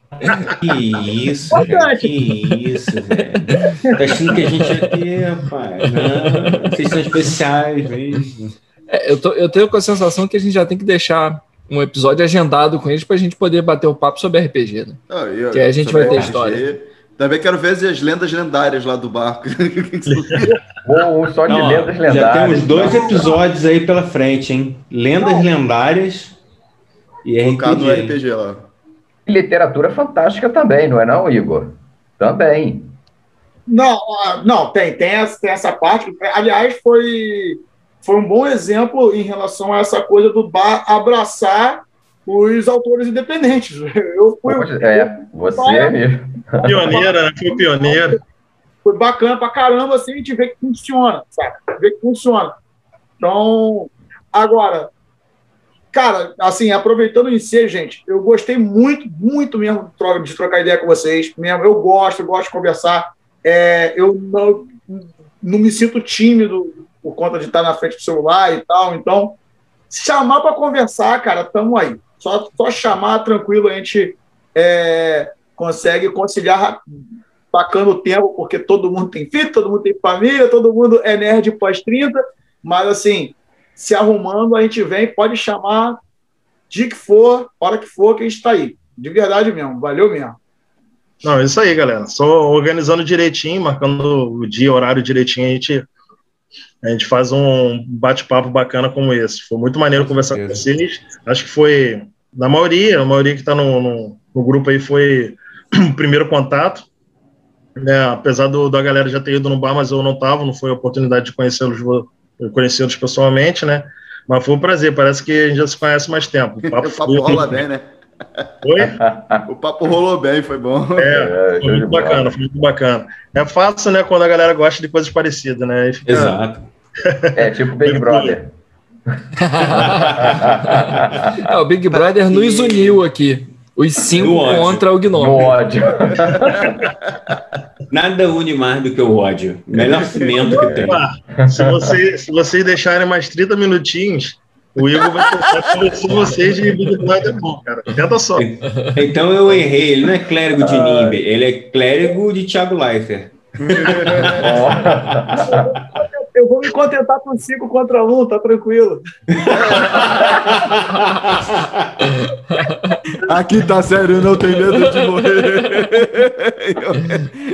Que isso, cara, que isso, velho. Tá achando que a gente aqui, rapaz? Não, vocês são especiais mesmo. É, eu, tô, eu tenho com a sensação que a gente já tem que deixar um episódio agendado com eles para a gente poder bater o papo sobre RPG, né? Ah, eu, que aí a gente vai ter RPG, história. Também quero ver as lendas lendárias lá do barco. (laughs) Bom, só de Não, lendas lendárias. Já temos dois episódios aí pela frente, hein? Lendas Não. lendárias e Focado RPG. no RPG lá. Literatura fantástica também, não é não, Igor? Também. Não, não tem, tem essa, tem essa parte. Aliás, foi foi um bom exemplo em relação a essa coisa do bar abraçar os autores independentes. (laughs) Eu fui. É, você é mesmo. Pioneira, né? Foi pioneiro. Foi bacana pra caramba, assim, a gente vê que funciona, sabe? Vê que funciona. Então, agora, cara, assim, aproveitando em si, gente, eu gostei muito, muito mesmo de trocar ideia com vocês. Mesmo, eu gosto, eu gosto de conversar. É, eu não, não me sinto tímido por conta de estar na frente do celular e tal. Então, chamar para conversar, cara, estamos aí. Só, só chamar tranquilo, a gente é, consegue conciliar bacana o tempo, porque todo mundo tem filho, todo mundo tem família, todo mundo é nerd pós-30, mas assim, se arrumando, a gente vem, pode chamar de que for, hora que for, que a gente está aí. De verdade mesmo, valeu mesmo. Não, é isso aí, galera. Só organizando direitinho, marcando o dia, horário direitinho, a gente a gente faz um bate-papo bacana como esse. Foi muito maneiro conversar com vocês. Acho que foi, na maioria, a maioria que está no, no, no, grupo aí foi (clears throat) primeiro contato. Né? Apesar do, da galera já ter ido no bar, mas eu não estava, não foi a oportunidade de conhecê-los conhecê-los pessoalmente, né? Mas foi um prazer, parece que a gente já se conhece mais tempo. O (laughs) papo, o papo rola bem, né? (laughs) Oi? (laughs) o papo rolou bem, foi bom. É, foi muito bacana, foi muito bacana. É fácil, né, quando a galera gosta de coisas parecidas, né? Fica... Exato. É tipo Big Brother. é, o Big Brother nos uniu aqui. Os cinco contra o Gnome. No ódio. (laughs) Nada une mais do que o ódio. Melhor cimento que tem. Se, você, se vocês deixarem mais 30 minutinhos, o Igor vai tentar convencer vocês de Big Brother bom, cara. Tenta só. Então eu errei. Ele não é clérigo de Nimbe, ele é clérigo de Thiago Leifert. (laughs) (laughs) Eu vou me contentar com 5 contra 1, um, tá tranquilo. Aqui tá sério, não tem medo de morrer.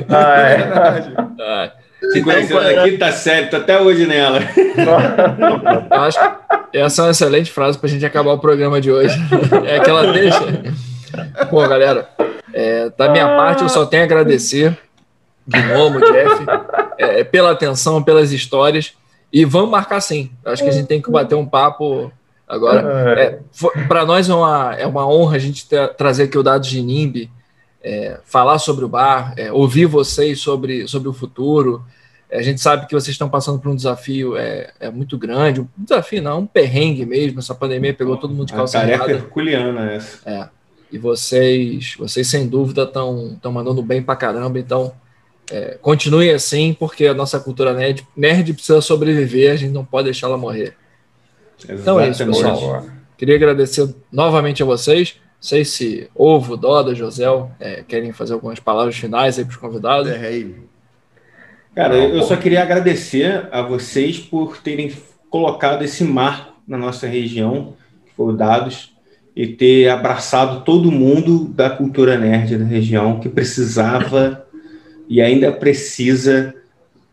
Ai. Se conheceu aqui, tá certo, até hoje nela. (laughs) Acho que essa é uma excelente frase para a gente acabar o programa de hoje. É que ela deixa. Bom, galera, é, da minha parte, eu só tenho a agradecer Gnomo, Jeff, é, pela atenção, pelas histórias. E vamos marcar sim. Acho que a gente tem que bater um papo agora. É, Para nós é uma, é uma honra a gente ter, trazer aqui o Dados de NIMB, é, falar sobre o bar, é, ouvir vocês sobre, sobre o futuro. É, a gente sabe que vocês estão passando por um desafio é, é muito grande, um desafio não, um perrengue mesmo. Essa pandemia pegou todo mundo de calça A tarefa herculeana essa. É. E vocês, vocês sem dúvida estão mandando bem pra caramba, então é, continue assim, porque a nossa cultura nerd, nerd precisa sobreviver, a gente não pode deixá-la morrer. Exatamente. Então é isso, pessoal. Queria agradecer novamente a vocês. Não sei se Ovo, Doda, Josel é, querem fazer algumas palavras finais aí para os convidados. É, Cara, eu só queria agradecer a vocês por terem colocado esse marco na nossa região foi o Dados, e ter abraçado todo mundo da cultura nerd da região que precisava e ainda precisa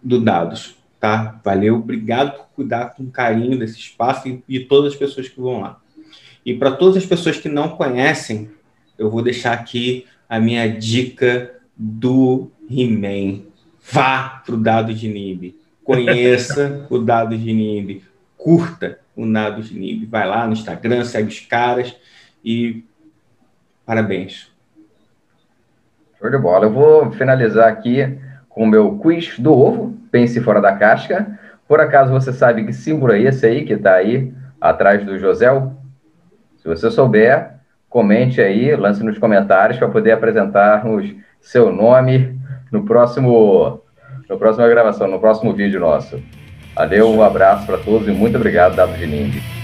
do Dados, tá? Valeu, obrigado por cuidar com carinho desse espaço e, e todas as pessoas que vão lá. E para todas as pessoas que não conhecem, eu vou deixar aqui a minha dica do He-Man. Vá para o Dado de Nib. Conheça (laughs) o Dado de Nib. Curta o Dado de Nib. Vai lá no Instagram, segue os caras e parabéns. Show de bola. Eu vou finalizar aqui com o meu quiz do ovo. Pense fora da casca. Por acaso você sabe que símbolo é esse aí que está aí atrás do Josel? Se você souber, comente aí, lance nos comentários para poder apresentarmos seu nome no próximo, no próxima gravação, no próximo vídeo nosso. Valeu, um abraço para todos e muito obrigado, W de